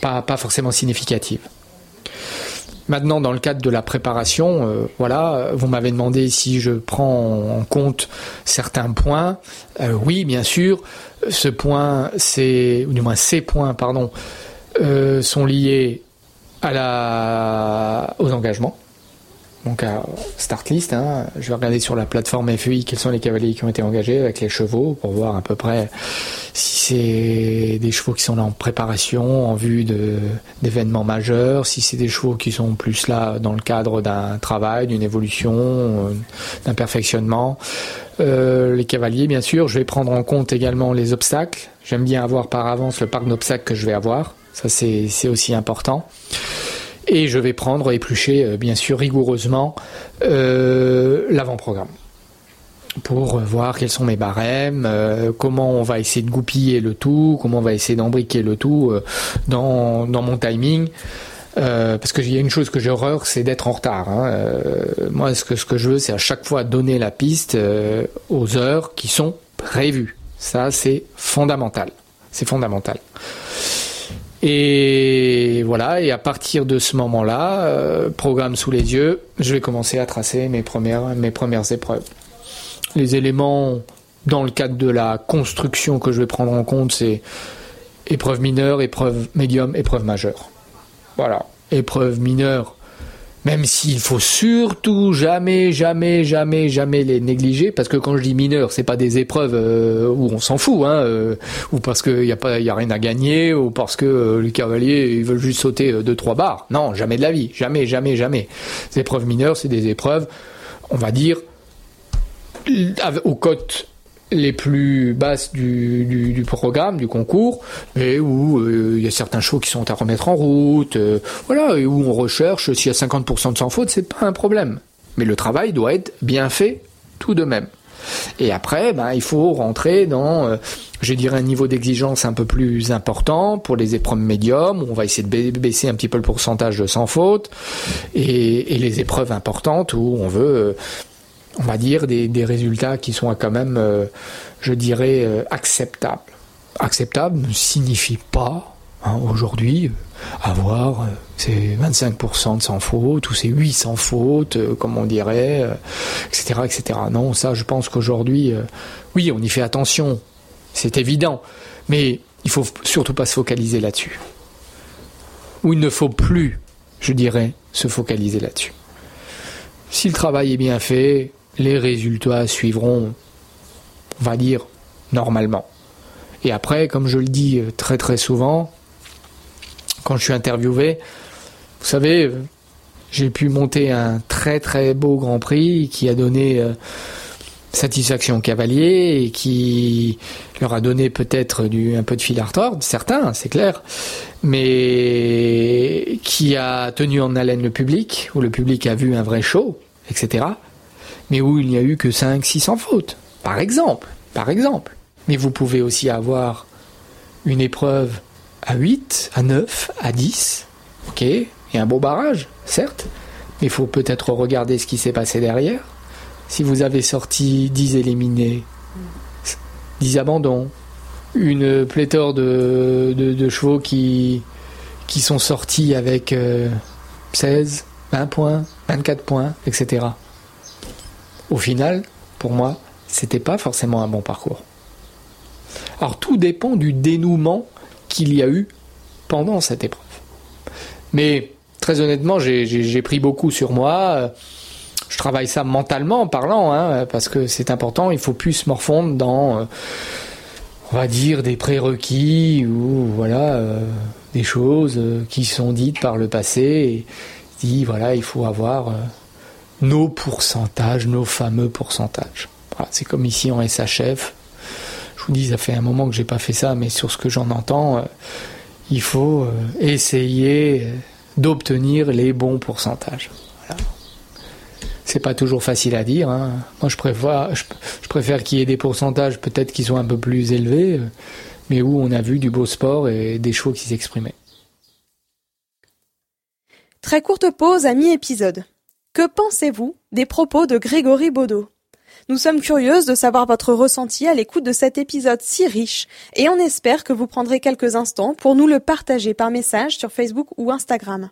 pas, pas forcément significatives. Maintenant, dans le cadre de la préparation, euh, voilà, vous m'avez demandé si je prends en compte certains points. Oui, bien sûr. Ce point, c'est, ou du moins ces points, pardon, sont liés à la, aux engagements. Donc à start list, hein. je vais regarder sur la plateforme FEI quels sont les cavaliers qui ont été engagés avec les chevaux pour voir à peu près si c'est des chevaux qui sont là en préparation en vue d'événements majeurs, si c'est des chevaux qui sont plus là dans le cadre d'un travail, d'une évolution, euh, d'un perfectionnement. Euh, les cavaliers, bien sûr, je vais prendre en compte également les obstacles. J'aime bien avoir par avance le parc d'obstacles que je vais avoir. Ça, c'est aussi important. Et je vais prendre, éplucher, euh, bien sûr, rigoureusement euh, l'avant-programme pour euh, voir quels sont mes barèmes, comment on va essayer de goupiller le tout, comment on va essayer d'embriquer le tout dans, mon timing. Parce que il y a une chose que j'ai horreur, c'est d'être en retard. hein. Moi, ce que, ce que je veux, c'est à chaque fois donner la piste aux heures qui sont prévues. Ça, c'est fondamental. C'est fondamental. Et voilà, et à partir de ce moment-là, euh, programme sous les yeux, je vais commencer à tracer mes premières, mes premières épreuves. Les éléments dans le cadre de la construction que je vais prendre en compte, c'est épreuve mineure, épreuve médium, épreuve majeure. Voilà, épreuve mineure, même s'il faut surtout jamais, jamais, jamais, jamais les négliger, parce que quand je dis mineur, c'est pas des épreuves euh, où on s'en fout, hein, euh, ou parce qu'il n'y a pas, y a rien à gagner, ou parce que euh, les cavaliers ils veulent juste sauter deux trois barres. Non, jamais de la vie, jamais, jamais, jamais. Les épreuves mineures, c'est des épreuves, on va dire, aux cotes les plus basses du, programme, du concours, mais où euh, il y a certains chevaux qui sont à remettre en route, euh, voilà, et où on recherche s'il y a 50% de sans faute, c'est pas un problème. Mais le travail doit être bien fait tout de même. Et après, ben, il faut rentrer dans, euh, je dirais, un niveau d'exigence un peu plus important pour les épreuves médiums, où on va essayer de baisser un petit peu le pourcentage de sans faute, et, et les épreuves importantes où on veut on va dire, des, résultats qui sont quand même, euh, je dirais, euh, acceptables. Acceptable ne signifie pas, hein, aujourd'hui, euh, avoir ces 25% de sans faute ou ces 8 sans faute, comme on dirait, etc., etc. Non, ça, je pense qu'aujourd'hui, oui, on y fait attention, c'est évident, mais il faut surtout pas se focaliser là-dessus. Ou il ne faut plus, je dirais, se focaliser là-dessus. Si le travail est bien fait, les résultats suivront, on va dire, normalement. Et après, comme je le dis euh, très très souvent, quand je suis interviewé, vous savez, euh, j'ai pu monter un très très beau Grand Prix qui a donné euh, satisfaction aux cavaliers et qui leur a donné peut-être un peu de fil à retordre, certains, c'est clair, mais qui a tenu en haleine le public, où le public a vu un vrai show, etc mais où il n'y a eu que 5 600 fautes, par exemple, par exemple. Mais vous pouvez aussi avoir une épreuve à 8, à 9, à 10, ok, et un beau barrage, certes, mais il faut peut-être regarder ce qui s'est passé derrière. Si vous avez sorti 10 éliminés, 10 abandons, une pléthore de, de, chevaux qui, qui sont sortis avec 16, euh, 20 points, 24 points, etc au final, pour moi, c'était pas forcément un bon parcours. Alors tout dépend du dénouement qu'il y a eu pendant cette épreuve. Mais très honnêtement, j'ai pris beaucoup sur moi. Je travaille ça mentalement en parlant, hein, parce que c'est important. Il faut plus se morfondre dans, on va dire, des prérequis ou voilà, euh, des choses qui sont dites par le passé. Et dit voilà, il faut avoir euh, nos pourcentages, nos fameux pourcentages. c'est comme ici en SHF. Je vous dis, ça fait un moment que j'ai pas fait ça, mais sur ce que j'en entends, euh, il faut euh, essayer euh, d'obtenir les bons pourcentages. C'est pas toujours facile à dire. Hein. Moi, je préfère, je, préfère qu'il y ait des pourcentages peut-être qui sont un peu plus élevés, mais où on a vu du beau sport et des chevaux qui s'exprimaient. Très courte pause à mi-épisode. Que pensez-vous des propos de Grégory Baudot? Nous sommes curieuses de savoir votre ressenti à l'écoute de cet épisode si riche et on espère que vous prendrez quelques instants pour nous le partager par message sur Facebook ou Instagram.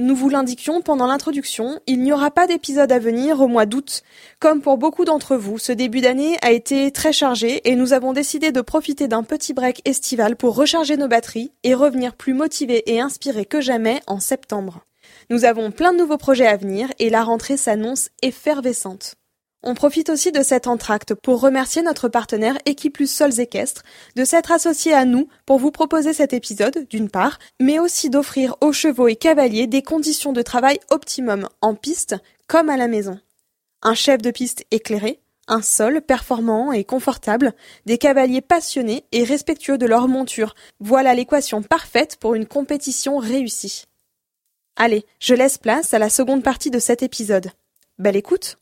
Nous vous l'indiquions pendant l'introduction, il n'y aura pas d'épisode à venir au mois d'août. Comme pour beaucoup d'entre vous, ce début d'année a été très chargé et nous avons décidé de profiter d'un petit break estival pour recharger nos batteries et revenir plus motivés et inspirés que jamais en septembre. Nous avons plein de nouveaux projets à venir et la rentrée s'annonce effervescente. On profite aussi de cet entracte pour remercier notre partenaire Equiplus Sols Équestres de s'être associé à nous pour vous proposer cet épisode, d'une part, mais aussi d'offrir aux chevaux et cavaliers des conditions de travail optimum en piste comme à la maison. Un chef de piste éclairé, un sol performant et confortable, des cavaliers passionnés et respectueux de leur monture. Voilà l'équation parfaite pour une compétition réussie. Allez, je laisse place à la seconde partie de cet épisode. Belle écoute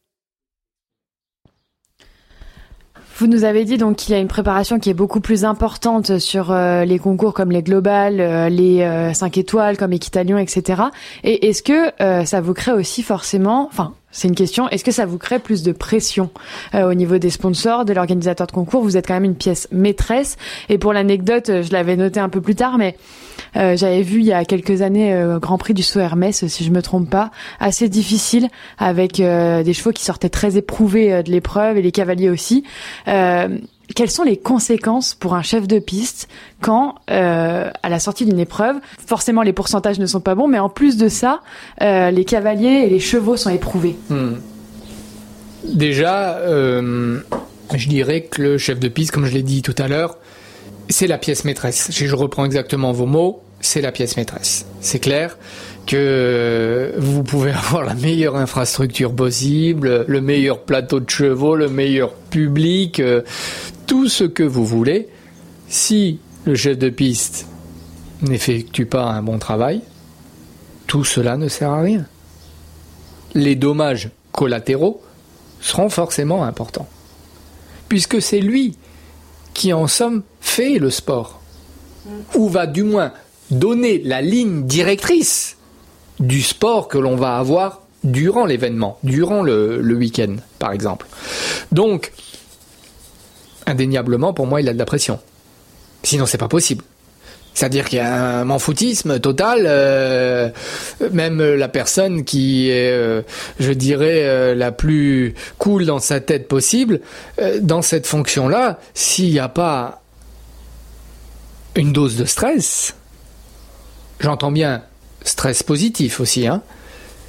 Vous nous avez dit donc qu'il y a une préparation qui est beaucoup plus importante sur euh, les concours comme les globales, euh, les 5 euh, étoiles comme Équitalion, etc. Et est-ce que ça vous crée aussi forcément, enfin, c'est une question. Est-ce que ça vous crée plus de pression au niveau des sponsors, de l'organisateur de concours? Vous êtes quand même une pièce maîtresse. Et pour l'anecdote, je l'avais noté un peu plus tard, mais euh, j'avais vu il y a quelques années euh, Grand Prix du saut Hermès, si je me trompe pas, assez difficile avec des chevaux qui sortaient très éprouvés de l'épreuve et les cavaliers aussi quelles sont les conséquences pour un chef de piste quand, euh, à la sortie d'une épreuve, forcément les pourcentages ne sont pas bons, mais en plus de ça, euh, les cavaliers et les chevaux sont éprouvés? Hmm. Déjà, euh, je dirais que le chef de piste, comme je l'ai dit tout à l'heure, c'est la pièce maîtresse. Si je reprends exactement vos mots, c'est la pièce maîtresse. C'est clair que vous pouvez avoir la meilleure infrastructure possible, le meilleur plateau de chevaux, le meilleur public, tout ce que vous voulez. Si le chef de piste n'effectue pas un bon travail, tout cela ne sert à rien. Les dommages collatéraux seront forcément importants. Puisque c'est lui qui, en somme, fait le sport. Ou va du moins donner la ligne directrice du sport que l'on va avoir durant l'événement, durant le, week-end, par exemple. Donc, indéniablement, pour moi, il a de la pression. Sinon, c'est pas possible. C'est-à-dire qu'il y a un manfoutisme total. Euh, même la personne qui est, euh, je dirais, euh, la plus cool dans sa tête possible, dans cette fonction-là, s'il n'y a pas une dose de stress, j'entends bien stress positif aussi, hein,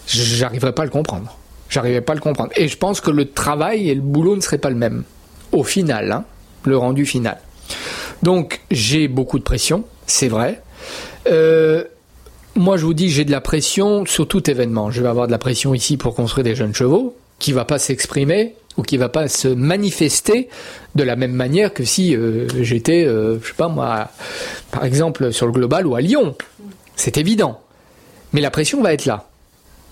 j'arriverai pas à le comprendre. J'arriverai pas à le comprendre. Et je pense que le travail et le boulot ne seraient pas le même au final, hein, le rendu final. Donc j'ai beaucoup de pression, c'est vrai. Euh, moi je vous dis j'ai de la pression sur tout événement. Je vais avoir de la pression ici pour construire des jeunes chevaux, qui va pas s'exprimer ou qui va pas se manifester de la même manière que si euh, j'étais, euh, je sais pas moi, par exemple sur le global ou à Lyon. C'est évident. Mais la pression va être là.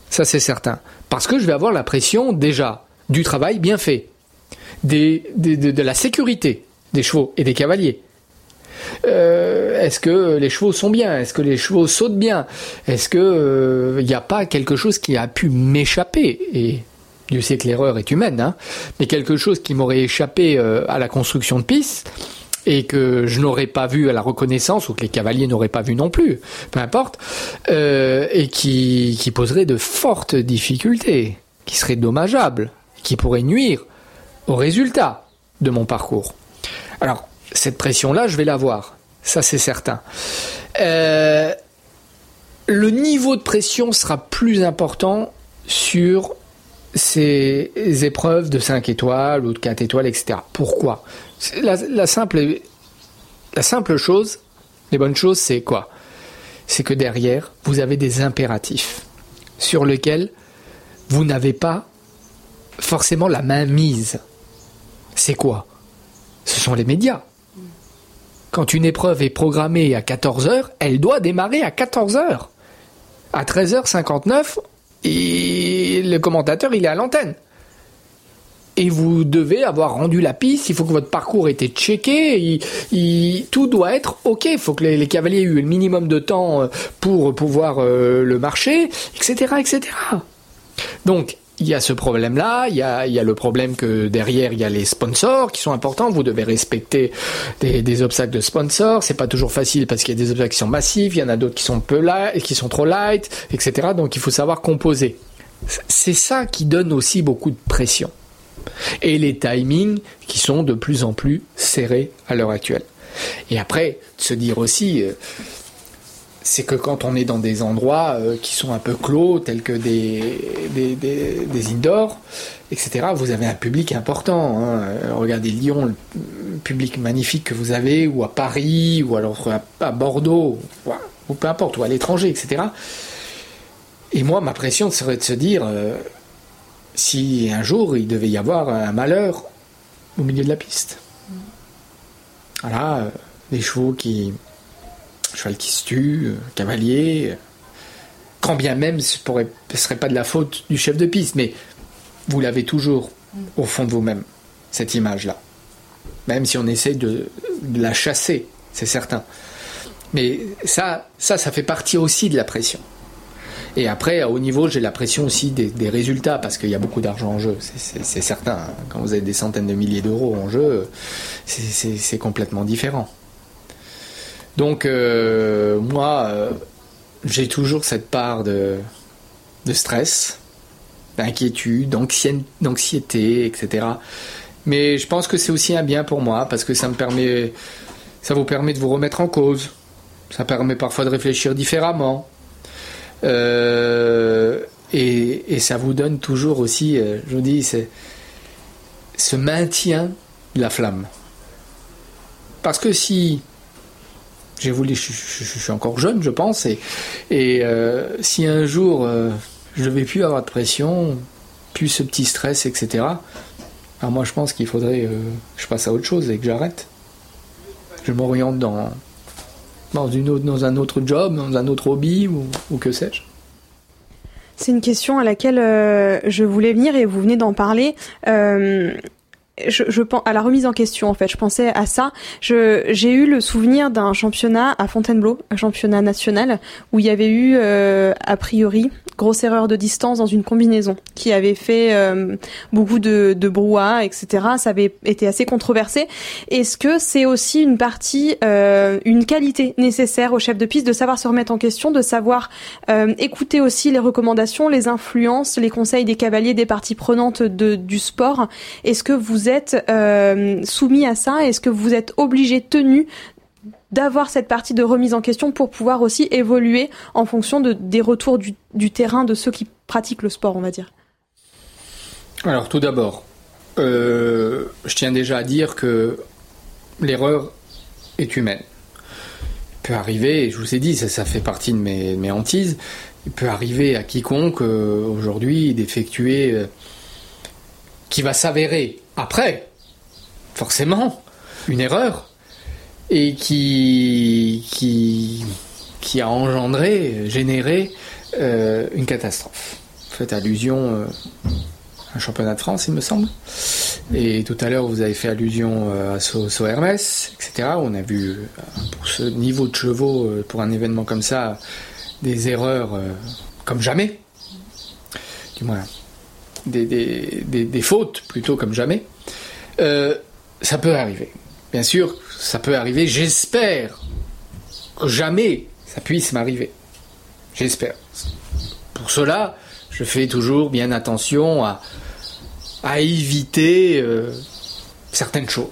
Ça c'est certain. Parce que je vais avoir la pression déjà du travail bien fait de, la sécurité des chevaux et des cavaliers. Euh, est-ce que les chevaux sont bien? Est-ce que les chevaux sautent bien? Est-ce que il euh, n'y a pas quelque chose qui a pu m'échapper? Et Dieu sait que l'erreur est humaine, hein, mais quelque chose qui m'aurait échappé euh, à la construction de pistes et que je n'aurais pas vu à la reconnaissance ou que les cavaliers n'auraient pas vu non plus, peu importe, et qui, poserait de fortes difficultés, qui serait dommageable, qui pourrait nuire au résultat de mon parcours. Alors, cette pression-là, je vais l'avoir, ça c'est certain. Euh, le niveau de pression sera plus important sur ces épreuves de 5 étoiles ou de 4 étoiles, etc. Pourquoi? La, simple, chose, les bonnes choses, c'est quoi? C'est que derrière, vous avez des impératifs sur lesquels vous n'avez pas forcément la main mise c'est quoi? Ce sont les médias. Quand une épreuve est programmée à 14h, elle doit démarrer à 14h. À 13h59, et le commentateur, il est à l'antenne. Et vous devez avoir rendu la piste, il faut que votre parcours ait été checké, tout doit être OK, il faut que les, cavaliers aient eu le minimum de temps euh, pour pouvoir euh, le marcher, etc., etc. Donc, il y a ce problème-là, il y a, le problème que derrière il y a les sponsors qui sont importants. Vous devez respecter des, obstacles de sponsors. C'est pas toujours facile parce qu'il y a des obstacles qui sont massifs, il y en a d'autres qui sont peu light, qui sont trop light, etc. Donc il faut savoir composer. C'est ça qui donne aussi beaucoup de pression. Et les timings qui sont de plus en plus serrés à l'heure actuelle. Et après, se dire aussi, euh, c'est que quand on est dans des endroits euh, qui sont un peu clos, tels que des, des, des, indoors, etc., vous avez un public important. Hein. Euh, regardez Lyon, le public magnifique que vous avez, ou à Paris, ou alors à, Bordeaux, ou, peu importe, ou à l'étranger, etc. Et moi, ma pression serait de se dire, si un jour il devait y avoir un malheur au milieu de la piste. Voilà, des chevaux qui cheval qui se tue, euh, cavalier. Euh, quand bien même ce ne serait pas de la faute du chef de piste, mais vous l'avez toujours mm. au fond de vous-même, cette image-là. Même si on essaie de, la chasser, c'est certain. Mais ça, ça, ça fait partie aussi de la pression. Et après, à haut niveau, j'ai la pression aussi des, résultats parce qu'il y a beaucoup d'argent en jeu, c'est certain. Hein. Quand vous avez des centaines de milliers d'euros en jeu, c'est complètement différent. Donc, euh, moi, euh, j'ai toujours cette part de, de stress, d'inquiétude, d'anxiété, etc. Mais je pense que c'est aussi un bien pour moi parce que ça me permet, ça vous permet de vous remettre en cause. Ça permet parfois de réfléchir différemment. Euh, et, ça vous donne toujours aussi, euh, je vous dis, ce maintien de la flamme. Parce que si, j'ai voulu, je, suis encore jeune, je pense, et, et euh, si un jour je ne vais plus avoir de pression, plus ce petit stress, etc. Alors moi, je pense qu'il faudrait que je passe à autre chose et que j'arrête. Je m'oriente dans dans, un autre job, dans un autre hobby ou, que sais-je c'est une question à laquelle euh, je voulais venir et vous venez d'en parler. Euh, je, pense à la remise en question en fait. Je pensais à ça. J'ai eu le souvenir d'un championnat à Fontainebleau, un championnat national où il y avait eu euh, a priori grosse erreur de distance dans une combinaison qui avait fait euh, beaucoup de, de brouhaha, etc. Ça avait été assez controversé. Est-ce que c'est aussi une partie, euh, une qualité nécessaire au chef de piste de savoir se remettre en question, de savoir écouter aussi les recommandations, les influences, les conseils des cavaliers, des parties prenantes de, du sport? Est-ce que vous êtes euh, soumis à ça? Est-ce que vous êtes obligé, tenu d'avoir cette partie de remise en question pour pouvoir aussi évoluer en fonction de, des retours du, terrain de ceux qui pratiquent le sport, on va dire Alors tout d'abord, euh, je tiens déjà à dire que l'erreur est humaine. Il peut arriver, je vous ai dit, ça, fait partie de mes, hantises, il peut arriver à quiconque euh, aujourd'hui d'effectuer, qui va s'avérer après, forcément, une erreur, et qui, qui, a engendré, généré euh, une catastrophe. Faites allusion euh, à un championnat de France, il me semble. Et tout à l'heure, vous avez fait allusion euh, à So, Hermès, etc. On a vu, pour ce niveau de chevaux, pour un événement comme ça, des erreurs comme jamais. Du moins, des, fautes plutôt comme jamais, ça peut arriver. Bien sûr, ça peut arriver. J'espère que jamais ça puisse m'arriver. J'espère. Pour cela, je fais toujours bien attention à, éviter euh, certaines choses.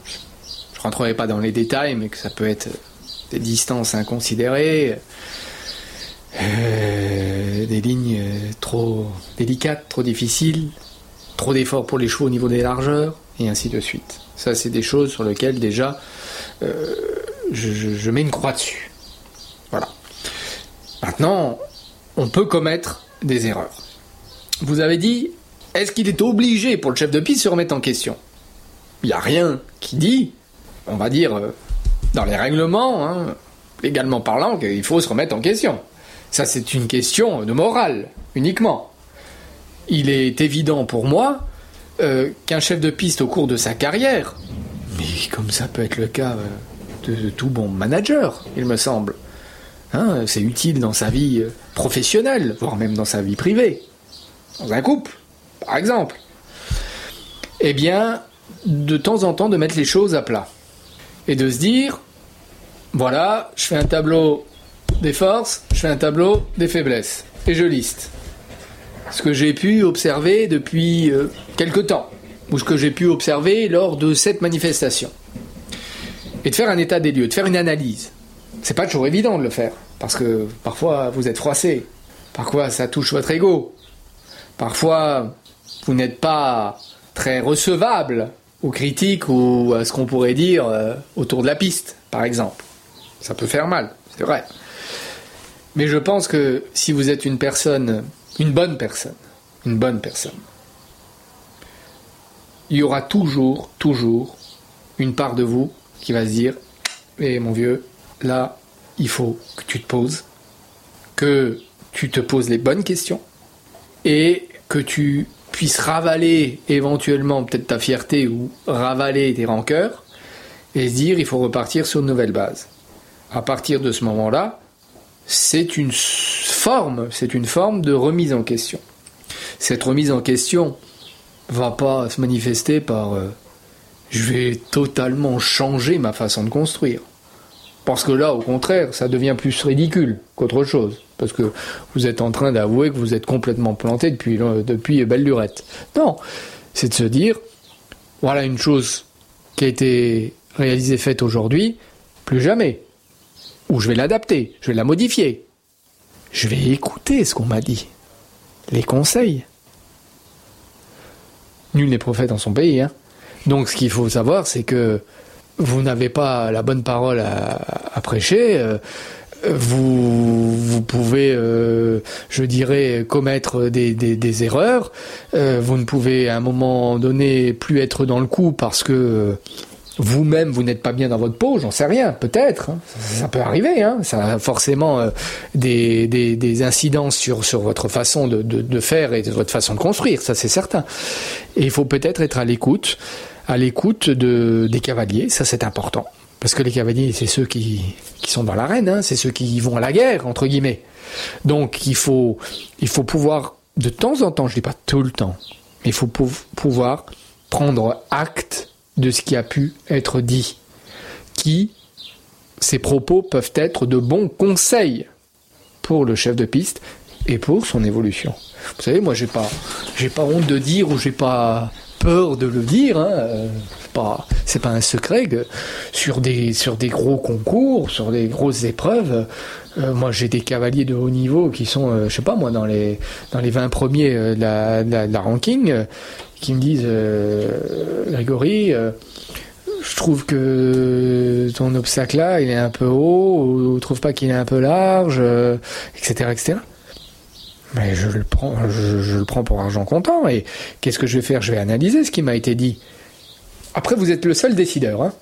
Je ne rentrerai pas dans les détails, mais que ça peut être des distances inconsidérées, euh, des lignes trop délicates, trop difficiles, trop d'efforts pour les chevaux au niveau des largeurs, et ainsi de suite. Ça, c'est des choses sur lesquelles déjà euh, je, mets une croix dessus. Voilà. Maintenant, on peut commettre des erreurs. Vous avez dit, est-ce qu'il est obligé pour le chef de piste de se remettre en question? Il n'y a rien qui dit, on va dire, euh, dans les règlements, hein, légalement parlant, qu'il faut se remettre en question. Ça, c'est une question de morale, uniquement il est évident pour moi euh, qu'un chef de piste au cours de sa carrière, mais comme ça peut être le cas euh, de, tout bon manager, il me semble, hein, c'est utile dans sa vie euh, professionnelle, voire même dans sa vie privée, dans un couple, par exemple, eh bien, de temps en temps de mettre les choses à plat. Et de se dire, voilà, je fais un tableau des forces, je fais un tableau des faiblesses, et je liste ce que j'ai pu observer depuis euh, quelque temps, ou ce que j'ai pu observer lors de cette manifestation. Et de faire un état des lieux, de faire une analyse. C'est pas toujours évident de le faire, parce que parfois vous êtes froissé, parfois ça touche votre ego, parfois vous n'êtes pas très recevable aux critiques ou à ce qu'on pourrait dire euh, autour de la piste, par exemple. Ça peut faire mal, c'est vrai. Mais je pense que si vous êtes une personne une bonne personne, une bonne personne, il y aura toujours, toujours une part de vous qui va se dire Eh mon vieux, là, il faut que tu te poses, que tu te poses les bonnes questions et que tu puisses ravaler éventuellement peut-être ta fierté ou ravaler tes rancœurs et se dire il faut repartir sur une nouvelle base. À partir de ce moment-là, c'est une c'est une forme de remise en question. Cette remise en question va pas se manifester par euh, je vais totalement changer ma façon de construire. Parce que là, au contraire, ça devient plus ridicule qu'autre chose. Parce que vous êtes en train d'avouer que vous êtes complètement planté depuis, depuis belle lurette. Non, c'est de se dire, voilà une chose qui a été réalisée, faite aujourd'hui, plus jamais. Ou je vais l'adapter, je vais la modifier. Je vais écouter ce qu'on m'a dit. Les conseils. Nul n'est prophète dans son pays. Hein. Donc ce qu'il faut savoir, c'est que vous n'avez pas la bonne parole à, prêcher. Euh, vous, vous pouvez, euh, je dirais, commettre des, des, erreurs. Euh, vous ne pouvez à un moment donné plus être dans le coup parce que vous-même vous n'êtes pas bien dans votre peau, j'en sais rien, peut-être, hein. ça, peut arriver, hein. ça a forcément des, des, des, incidences sur, sur votre façon de, de, faire et de votre façon de construire, ça c'est certain. Et il faut peut-être être à l'écoute à l'écoute de, des cavaliers, ça c'est important. Parce que les cavaliers, c'est ceux qui, qui sont dans l'arène, hein, c'est ceux qui vont à la guerre, entre guillemets. Donc il faut, il faut pouvoir, de temps en temps, je dis pas tout le temps, mais il faut pouvoir prendre acte de ce qui a pu être dit. Qui, ces propos peuvent être de bons conseils pour le chef de piste et pour son évolution. Vous savez, moi, j'ai pas, pas honte de dire ou j'ai pas, peur de le dire, hein, euh, pas, c'est pas un secret que sur des, sur des gros concours, sur des grosses épreuves, euh, moi j'ai des cavaliers de haut niveau qui sont, euh, je sais pas moi, dans les, dans les 20 premiers de la, la, ranking, qui me disent, Grégory, je trouve que ton obstacle là, il est un peu haut, ou, ou trouve pas qu'il est un peu large, etc., etc. Mais je le prends, je, le prends pour argent comptant. Et qu'est-ce que je vais faire? Je vais analyser ce qui m'a été dit. Après, vous êtes le seul décideur. Hein.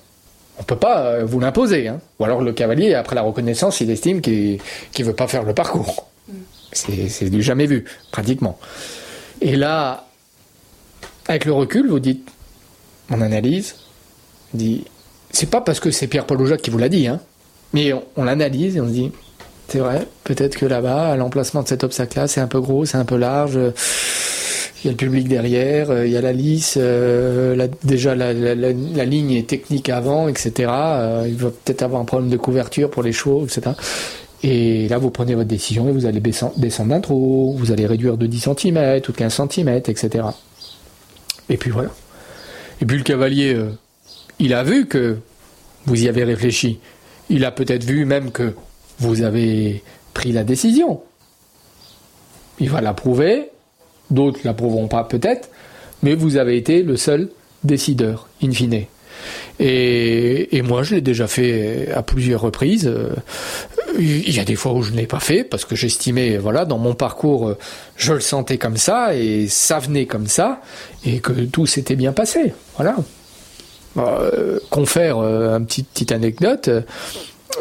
On peut pas euh, vous l'imposer. Hein. Ou alors le cavalier, après la reconnaissance, il estime qu'il ne veut pas faire le parcours. Mm. C'est du jamais vu, pratiquement. Et là, avec le recul, vous dites, on analyse, dit, c'est pas parce que c'est Pierre-Paul Jacques qui vous l'a dit, hein, mais on, on l'analyse et on se dit, c'est vrai. Peut-être que là-bas, à l'emplacement de cet obstacle-là, c'est un peu gros, c'est un peu large. Il y a le public derrière, euh, il y a la lisse, euh, déjà la, ligne est technique avant, etc. Euh, il va peut-être avoir un problème de couverture pour les chevaux, etc. Et là, vous prenez votre décision et vous allez descendre d'un trou, vous allez réduire de 10 cm ou de 15 cm, etc. Et puis voilà. Et puis le cavalier, il a vu que vous y avez réfléchi. Il a peut-être vu même que vous avez pris la décision. Il va l'approuver, d'autres l'approuveront pas peut-être, mais vous avez été le seul décideur, in fine. Et, moi, je l'ai déjà fait à plusieurs reprises. Il y a des fois où je ne l'ai pas fait parce que j'estimais, voilà, dans mon parcours, je le sentais comme ça et ça venait comme ça et que tout s'était bien passé. Voilà. Euh, confère euh, une petite, anecdote.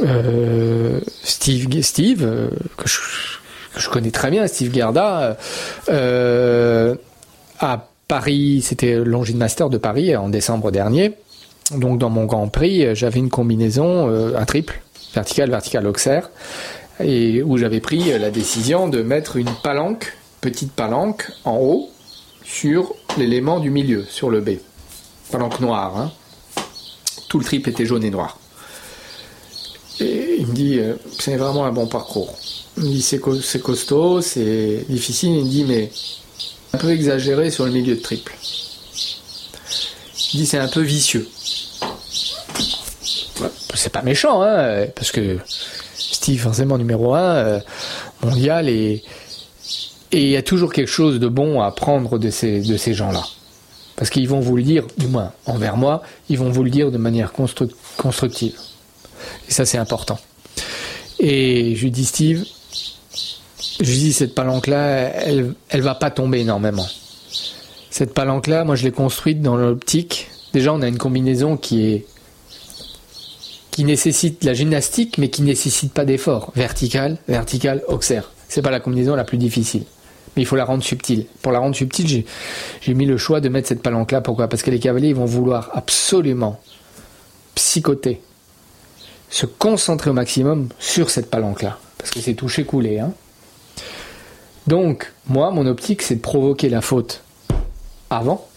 Euh, Steve, Steve euh, que, je, connais très bien, Steve Gerda, euh, à Paris, c'était Longines Master de Paris en décembre dernier. Donc dans mon Grand Prix, j'avais une combinaison, un triple, vertical, vertical, auxerre, et où j'avais pris la décision de mettre une palanque, petite palanque, en haut, sur l'élément du milieu, sur le B. Palanque noire. Hein. Tout le triple était jaune et noir. Et il me dit, euh, c'est vraiment un bon parcours. Il me dit, c'est, costaud, c'est difficile. Il me dit, mais un peu exagéré sur le milieu de triple. Il dit, c'est un peu vicieux. C'est pas méchant, hein, parce que Steve, forcément numéro 1, euh, mondial, et il y a toujours quelque chose de bon à ces, de ces gens-là. Parce qu'ils vont vous le dire, du moins envers moi, ils vont vous le dire de manière constructive. Et ça, c'est important. Et je lui dis, Steve, je lui dis, cette palanque-là, elle, elle va pas tomber énormément. Cette palanque-là, moi, je l'ai construite dans l'optique. Déjà, on a une combinaison qui est qui nécessite la gymnastique, mais qui nécessite pas d'effort. Vertical, vertical, auxerre. C'est pas la combinaison la plus difficile. Mais il faut la rendre subtile. Pour la rendre subtile, j'ai mis le choix de mettre cette palanque-là. Pourquoi? Parce que les cavaliers, vont vouloir absolument psychoter se concentrer au maximum sur cette palanque-là. Parce que c'est toucher-couler. Hein. Donc, moi, mon optique, c'est de provoquer la faute avant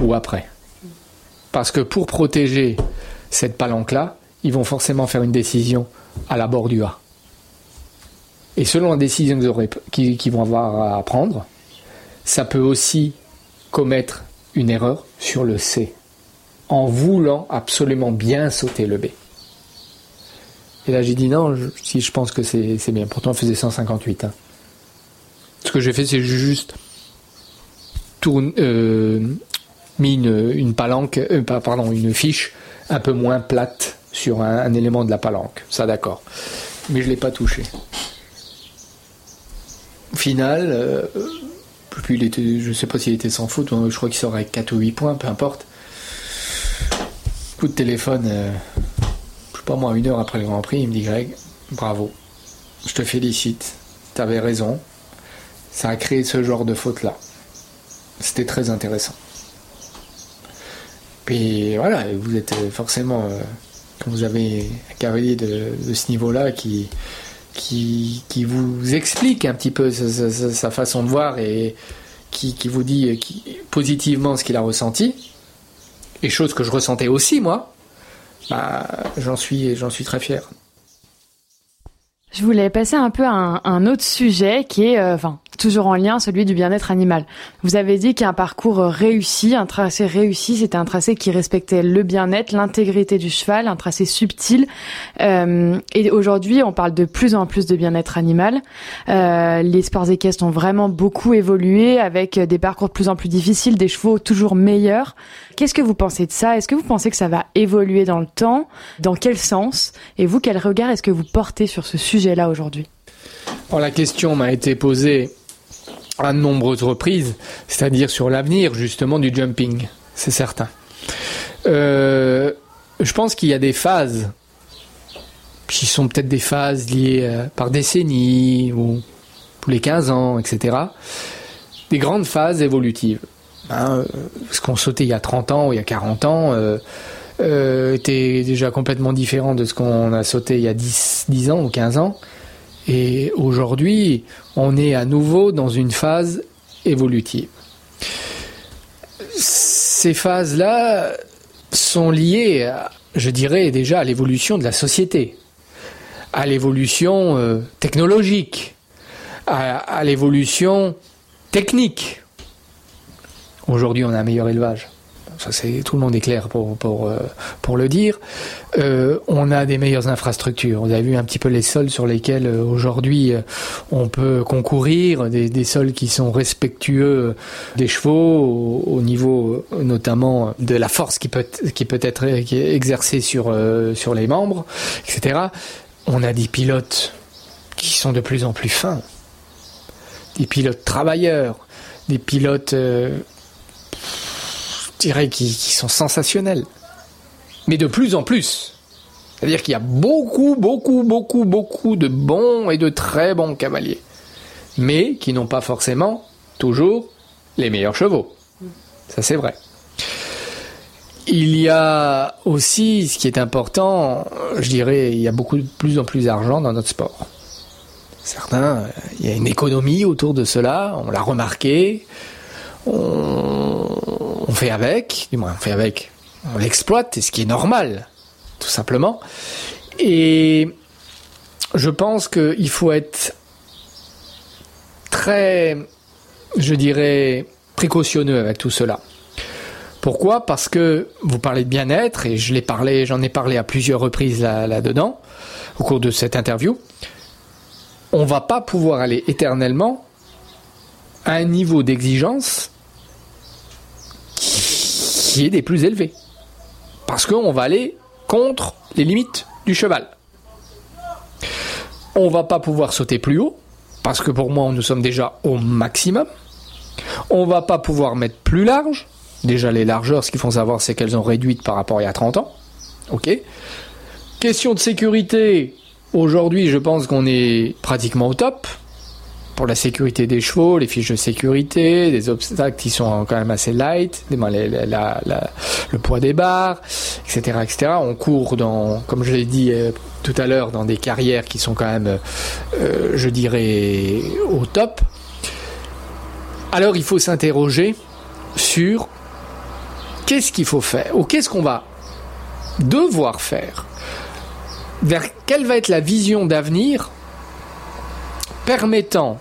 ou après. Parce que pour protéger cette palanque-là, ils vont forcément faire une décision à la bord du A. Et selon la décision qu'ils vont avoir à prendre, ça peut aussi commettre une erreur sur le C, en voulant absolument bien sauter le B. Et là j'ai dit non, si je pense que c'est bien. Pourtant on faisait 158. Hein. Ce que j'ai fait c'est juste euh, mis une, palanque, euh, pardon, une fiche un peu moins plate sur un, élément de la palanque. Ça d'accord. Mais je l'ai pas touché. Au final, euh, je sais pas s'il était sans faute, je crois qu'il sort avec 4 ou 8 points, peu importe. Coup de téléphone, euh, je sais pas moi, une heure après le Grand Prix, il me dit Greg, bravo, je te félicite, tu avais raison, ça a créé ce genre de faute-là. C'était très intéressant. Puis voilà, vous êtes forcément, euh, quand vous avez un cavalier de, ce niveau-là qui, qui, vous explique un petit peu sa, façon de voir et qui, vous dit positivement ce qu'il a ressenti, et chose que je ressentais aussi moi, bah, j'en suis, suis très fier. Je voulais passer un peu à un, autre sujet qui est, euh, enfin, toujours en lien, celui du bien-être animal. Vous avez dit qu'un parcours réussi, un tracé réussi, c'était un tracé qui respectait le bien-être, l'intégrité du cheval, un tracé subtil. Euh, et aujourd'hui, on parle de plus en plus de bien-être animal. Euh, les sports équestres ont vraiment beaucoup évolué avec des parcours de plus en plus difficiles, des chevaux toujours meilleurs. Qu'est-ce que vous pensez de ça? Est-ce que vous pensez que ça va évoluer dans le temps? Dans quel sens? Et vous, quel regard est-ce que vous portez sur ce sujet-là aujourd'hui? La question m'a été posée à de nombreuses reprises, c'est-à-dire sur l'avenir justement du jumping, c'est certain. Euh, je pense qu'il y a des phases qui sont peut-être des phases liées euh, par décennies ou tous les 15 ans, etc. Des grandes phases évolutives. Hein, ce qu'on sautait il y a 30 ans ou il y a 40 ans euh, euh, était déjà complètement différent de ce qu'on a sauté il y a 10, 10 ans ou 15 ans. Et aujourd'hui, on est à nouveau dans une phase évolutive. Ces phases-là sont liées, je dirais déjà, à l'évolution de la société, à l'évolution euh, technologique, à l'évolution technique. Aujourd'hui, on a un meilleur élevage. Ça, c'est tout le monde est clair pour pour euh, pour le dire. Euh, on a des meilleures infrastructures. Vous avez vu un petit peu les sols sur lesquels euh, aujourd'hui on peut concourir, des, des, sols qui sont respectueux des chevaux au, niveau notamment de la force qui peut qui peut être exercée sur sur les membres, etc. On a des pilotes qui sont de plus en plus fins, des pilotes travailleurs, des pilotes dirais, qui, sont sensationnels. Mais de plus en plus. C'est-à-dire qu'il y a beaucoup, beaucoup, beaucoup, beaucoup de bons et de très bons cavaliers. Mais qui n'ont pas forcément toujours les meilleurs chevaux. Ça, c'est vrai. Il y a aussi, ce qui est important, je dirais, il y a beaucoup de plus en plus d'argent dans notre sport. Certains, il y a une économie autour de cela, on l'a remarqué. On, on fait avec, du moins on fait avec, on l'exploite, et ce qui est normal, tout simplement. Et je pense qu'il faut être très, je dirais, précautionneux avec tout cela. Pourquoi? Parce que vous parlez de bien-être, et je l'ai parlé, j'en ai parlé à plusieurs reprises là-dedans, au cours de cette interview. On va pas pouvoir aller éternellement à un niveau d'exigence qui est des plus élevés. Parce qu'on va aller contre les limites du cheval. On va pas pouvoir sauter plus haut, parce que pour moi, nous sommes déjà au maximum. On va pas pouvoir mettre plus large. Déjà, les largeurs, ce qu'il faut savoir, c'est qu'elles ont réduites par rapport à il y a 30 ans. Ok. Question de sécurité. Aujourd'hui, je pense qu'on est pratiquement au top. Pour la sécurité des chevaux, les fiches de sécurité, des obstacles qui sont quand même assez light, le poids des barres, etc., etc. On court dans, comme je l'ai dit euh, tout à l'heure, dans des carrières qui sont quand même, euh, je dirais, au top. Alors il faut s'interroger sur qu'est-ce qu'il faut faire ou qu'est-ce qu'on va devoir faire vers quelle va être la vision d'avenir permettant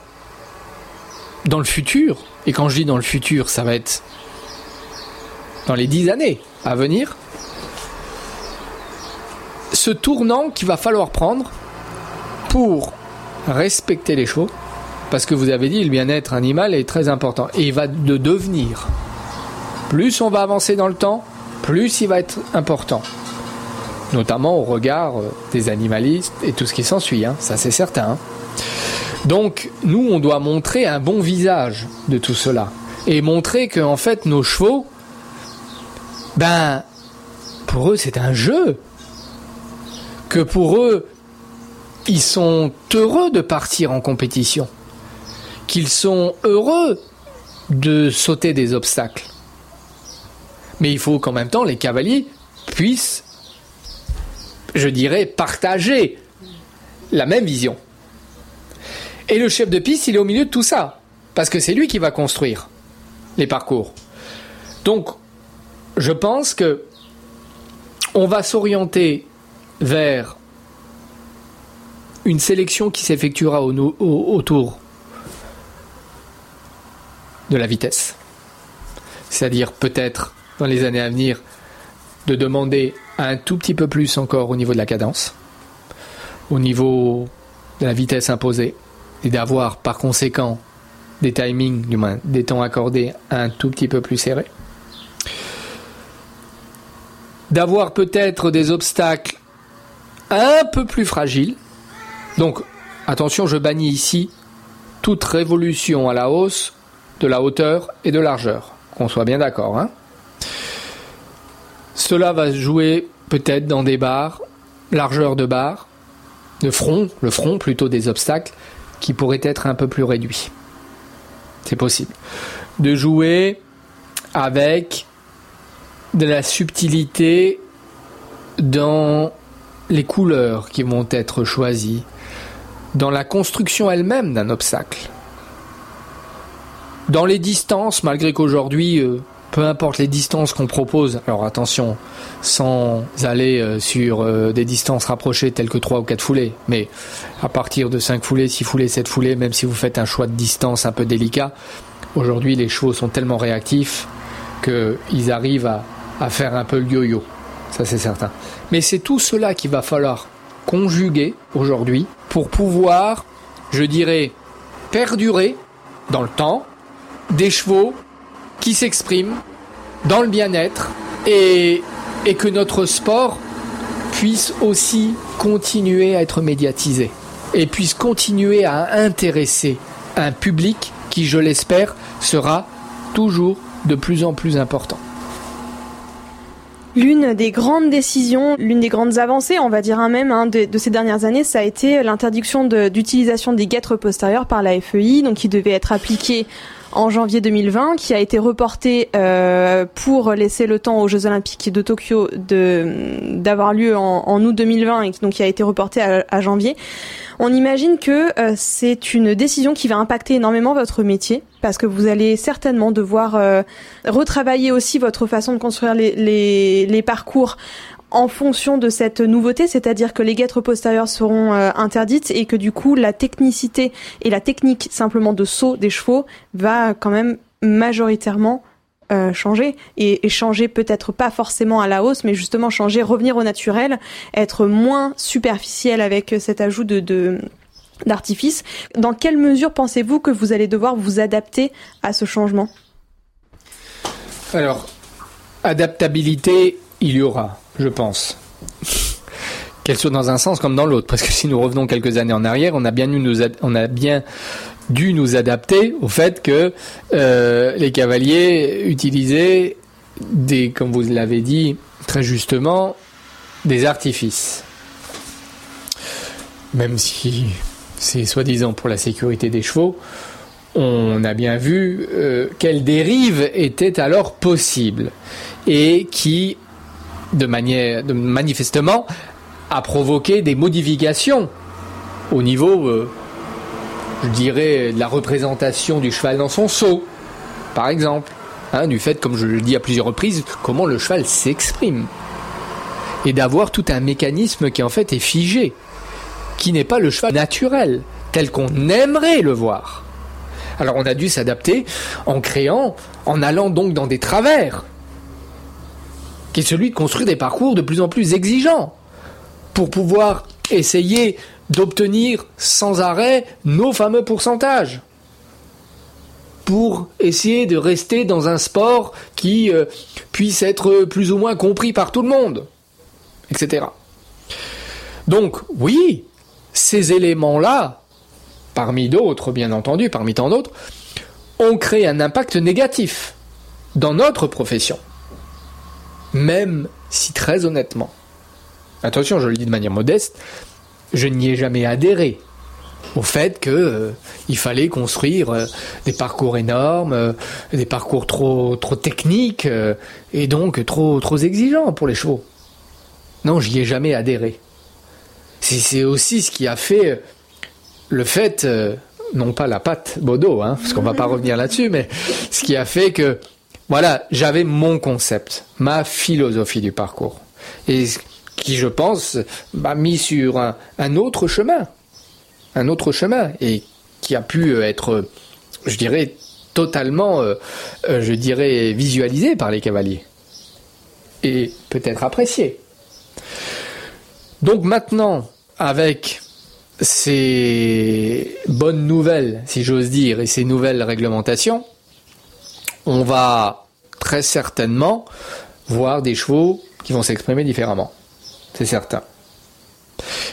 dans le futur, et quand je dis dans le futur, ça va être dans les dix années à venir, ce tournant qu'il va falloir prendre pour respecter les chevaux, parce que vous avez dit le bien-être animal est très important, et il va de devenir. Plus on va avancer dans le temps, plus il va être important. Notamment au regard euh, des animalistes et tout ce qui s'ensuit, hein. ça c'est certain. Hein. Donc, nous, on doit montrer un bon visage de tout cela. Et montrer que, en fait, nos chevaux, ben, pour eux, c'est un jeu. Que pour eux, ils sont heureux de partir en compétition. Qu'ils sont heureux de sauter des obstacles. Mais il faut qu'en même temps, les cavaliers puissent, je dirais, partager la même vision. Et le chef de piste, il est au milieu de tout ça. Parce que c'est lui qui va construire les parcours. Donc, je pense que on va s'orienter vers une sélection qui s'effectuera autour de la vitesse. C'est-à-dire peut-être dans les années à venir de demander un tout petit peu plus encore au niveau de la cadence, au niveau de la vitesse imposée, et d'avoir par conséquent des timings, du moins des temps accordés un tout petit peu plus serrés. D'avoir peut-être des obstacles un peu plus fragiles. Donc, attention, je bannis ici toute révolution à la hausse de la hauteur et de largeur. Qu'on soit bien d'accord. Hein Cela va jouer peut-être dans des barres, largeur de barres, de front, le front plutôt des obstacles, qui pourrait être un peu plus réduit. C'est possible. De jouer avec de la subtilité dans les couleurs qui vont être choisies, dans la construction elle-même d'un obstacle, dans les distances, malgré qu'aujourd'hui euh, peu importe les distances qu'on propose, alors attention, sans aller euh, sur euh, des distances rapprochées telles que 3 ou 4 foulées, mais à partir de 5 foulées, 6 foulées, 7 foulées, même si vous faites un choix de distance un peu délicat, aujourd'hui les chevaux sont tellement réactifs qu'ils arrivent à, à faire un peu le yo-yo, ça c'est certain. Mais c'est tout cela qu'il va falloir conjuguer aujourd'hui pour pouvoir, je dirais, perdurer dans le temps des chevaux qui s'exprime dans le bien-être et, que notre sport puisse aussi continuer à être médiatisé et puisse continuer à intéresser un public qui, je l'espère, sera toujours de plus en plus important. L'une des grandes décisions, l'une des grandes avancées, on va dire un même, hein, de, de, ces dernières années, ça a été l'interdiction d'utilisation des guêtres postérieures par la FEI, donc qui devait être appliquée en janvier 2020, qui a été reporté euh, pour laisser le temps aux Jeux Olympiques de Tokyo de d'avoir lieu en, août 2020 et donc qui a été reporté à, janvier. On imagine que euh, c'est une décision qui va impacter énormément votre métier parce que vous allez certainement devoir euh, retravailler aussi votre façon de construire les, les parcours en fonction de cette nouveauté, c'est-à-dire que les guêtres postérieures seront euh, interdites et que du coup la technicité et la technique simplement de saut des chevaux va quand même majoritairement euh, changer et, changer peut-être pas forcément à la hausse, mais justement changer, revenir au naturel, être moins superficiel avec cet ajout de d'artifice. Dans quelle mesure pensez-vous que vous allez devoir vous adapter à ce changement? Alors, adaptabilité, il y aura je pense. Qu'elle soit dans un sens comme dans l'autre, parce que si nous revenons quelques années en arrière, on a bien dû nous, adapter au fait que euh, les cavaliers utilisaient des, comme vous l'avez dit très justement, des artifices. Même si c'est soi-disant pour la sécurité des chevaux, on a bien vu euh, quelles dérives étaient alors possibles et qui, de manière, manifestement, a provoqué des modifications au niveau, euh, je dirais, de la représentation du cheval dans son saut, par exemple, hein, du fait, comme je le dis à plusieurs reprises, comment le cheval s'exprime et d'avoir tout un mécanisme qui en fait est figé, qui n'est pas le cheval naturel, tel qu'on aimerait le voir. Alors on a dû s'adapter en créant, en allant donc dans des travers, qui est celui de construire des parcours de plus en plus exigeants, pour pouvoir essayer d'obtenir sans arrêt nos fameux pourcentages pour essayer de rester dans un sport qui euh, puisse être plus ou moins compris par tout le monde, etc. Donc oui, ces éléments-là parmi d'autres, bien entendu, parmi tant d'autres, ont créé un impact négatif dans notre profession. Même si très honnêtement, attention, je le dis de manière modeste, je n'y ai jamais adhéré au fait qu'il euh, fallait construire euh, des parcours énormes, euh, des parcours trop trop techniques et donc trop trop exigeants pour les chevaux. Non, j'y ai jamais adhéré. C'est aussi ce qui a fait le fait, non pas la patte Bodo, hein, parce qu'on va pas revenir là-dessus, mais ce qui a fait que, voilà, j'avais mon concept, ma philosophie du parcours, et qui, je pense, m'a mis sur un, autre chemin, un autre chemin, et qui a pu être, je dirais, totalement, euh, euh, je dirais, visualisé par les cavaliers, et peut-être apprécié. Donc maintenant, avec ces bonnes nouvelles, si j'ose dire, et ces nouvelles réglementations, on va très certainement voir des chevaux qui vont s'exprimer différemment. C'est certain.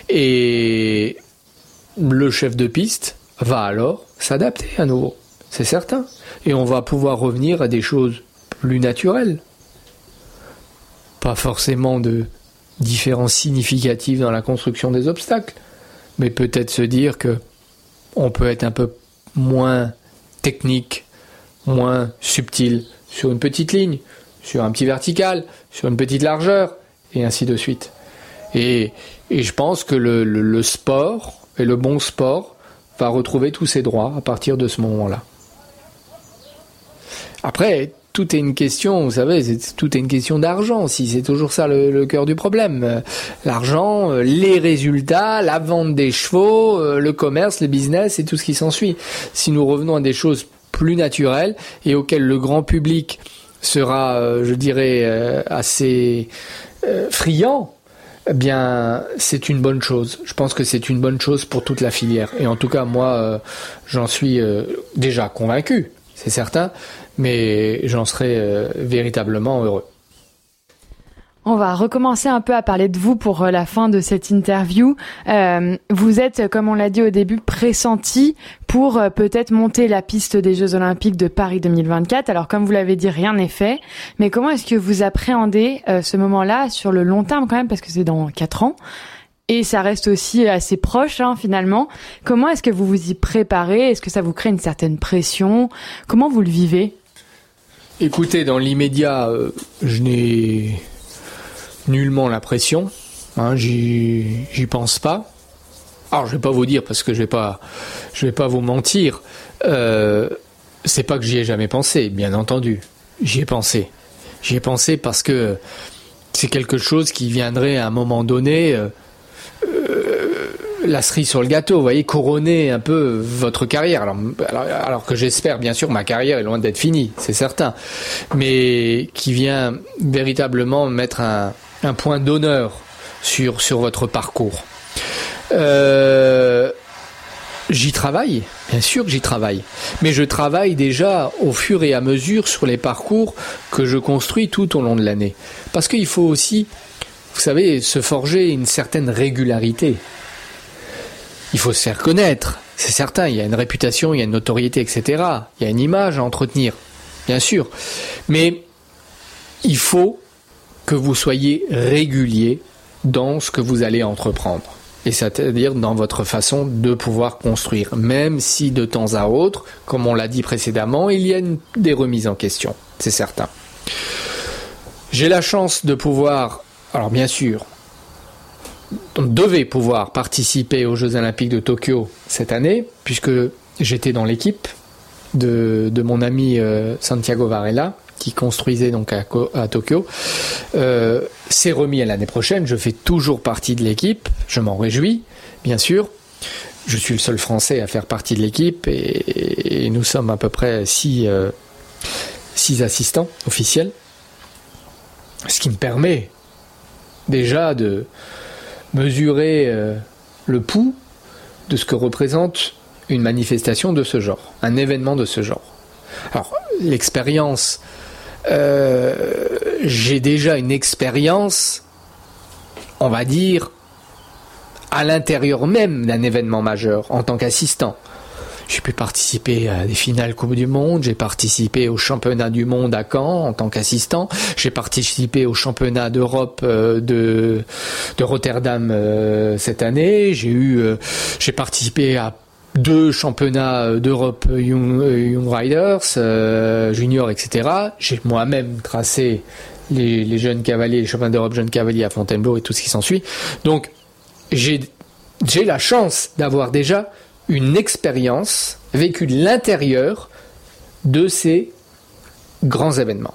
Et le chef de piste va alors s'adapter à nouveau. C'est certain. Et on va pouvoir revenir à des choses plus naturelles. Pas forcément de différences significatives dans la construction des obstacles, mais peut-être se dire que on peut être un peu moins technique, moins subtil sur une petite ligne, sur un petit vertical, sur une petite largeur, et ainsi de suite. Et, et je pense que le, le sport, et le bon sport, va retrouver tous ses droits à partir de ce moment-là. Après, tout est une question, vous savez, tout est une question d'argent. Si c'est toujours ça le, cœur du problème, l'argent, euh, les résultats, la vente des chevaux, euh, le commerce, le business et tout ce qui s'ensuit. Si nous revenons à des choses plus naturelles et auxquelles le grand public sera, je dirais, assez friand, eh bien, c'est une bonne chose. Je pense que c'est une bonne chose pour toute la filière. Et en tout cas, moi, j'en suis déjà convaincu, c'est certain mais j'en serais euh, véritablement heureux. On va recommencer un peu à parler de vous pour euh, la fin de cette interview. Euh, vous êtes, comme on l'a dit au début, pressenti pour peut-être monter la piste des Jeux Olympiques de Paris 2024. Alors, comme vous l'avez dit, rien n'est fait. Mais comment est-ce que vous appréhendez ce moment-là sur le long terme quand même, parce que c'est dans quatre ans? Et ça reste aussi assez proche hein, finalement. Comment est-ce que vous vous y préparez? Est-ce que ça vous crée une certaine pression? Comment vous le vivez? Écoutez, dans l'immédiat, euh, je n'ai nullement la pression. Hein, j'y pense pas. Alors, je vais pas vous dire parce que je vais pas, je vais pas vous mentir. Euh, c'est pas que j'y ai jamais pensé, bien entendu. J'y ai pensé. J'y ai pensé parce que c'est quelque chose qui viendrait à un moment donné. Euh, la cerise sur le gâteau, vous voyez, couronner un peu votre carrière. Alors, alors, que j'espère, bien sûr, ma carrière est loin d'être finie, c'est certain, mais qui vient véritablement mettre un, point d'honneur sur, sur votre parcours. Euh, j'y travaille, bien sûr que j'y travaille, mais je travaille déjà au fur et à mesure sur les parcours que je construis tout au long de l'année. Parce qu'il faut aussi, vous savez, se forger une certaine régularité il faut se faire connaître. C'est certain, il y a une réputation, il y a une notoriété, etc. Il y a une image à entretenir, bien sûr. Mais il faut que vous soyez régulier dans ce que vous allez entreprendre. et c'est-à-dire dans votre façon de pouvoir construire, même si de temps à autre, comme on l'a dit précédemment, il y a des remises en question, c'est certain. J'ai la chance de pouvoir, alors bien sûr, on devait pouvoir participer aux Jeux Olympiques de Tokyo cette année, puisque j'étais dans l'équipe de, mon ami euh, Santiago Varela, qui construisait donc à, Tokyo. Euh, c'est remis à l'année prochaine. Je fais toujours partie de l'équipe. Je m'en réjouis, bien sûr. Je suis le seul Français à faire partie de l'équipe et, nous sommes à peu près six, euh, six assistants officiels. Ce qui me permet déjà de mesurer euh, le pouls de ce que représente une manifestation de ce genre, un événement de ce genre. Alors, l'expérience, euh, j'ai déjà une expérience, on va dire, à l'intérieur même d'un événement majeur en tant qu'assistant. J'ai pu participer à des finales Coupe du Monde, j'ai participé au championnat du monde à Caen en tant qu'assistant, j'ai participé au championnat d'Europe euh, de, de Rotterdam euh, cette année, j'ai eu, j'ai participé à deux championnats d'Europe Young, Young Riders, junior, etc. J'ai moi-même tracé les, les, jeunes cavaliers, les championnats d'Europe jeunes cavaliers à Fontainebleau et tout ce qui s'ensuit. Donc, j'ai la chance d'avoir déjà une expérience vécue de l'intérieur de ces grands événements.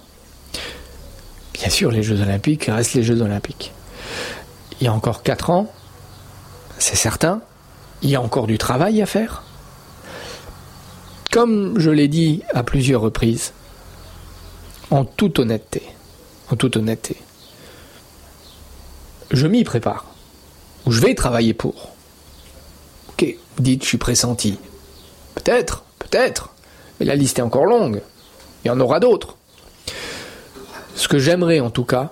Bien sûr, les Jeux Olympiques restent les Jeux Olympiques. Il y a encore 4 ans, c'est certain, il y a encore du travail à faire. Comme je l'ai dit à plusieurs reprises, en toute honnêteté, en toute honnêteté, je m'y prépare, ou je vais travailler pour. Ok, dites, je suis pressenti. Peut-être, peut-être, mais la liste est encore longue. Il y en aura d'autres. Ce que j'aimerais en tout cas,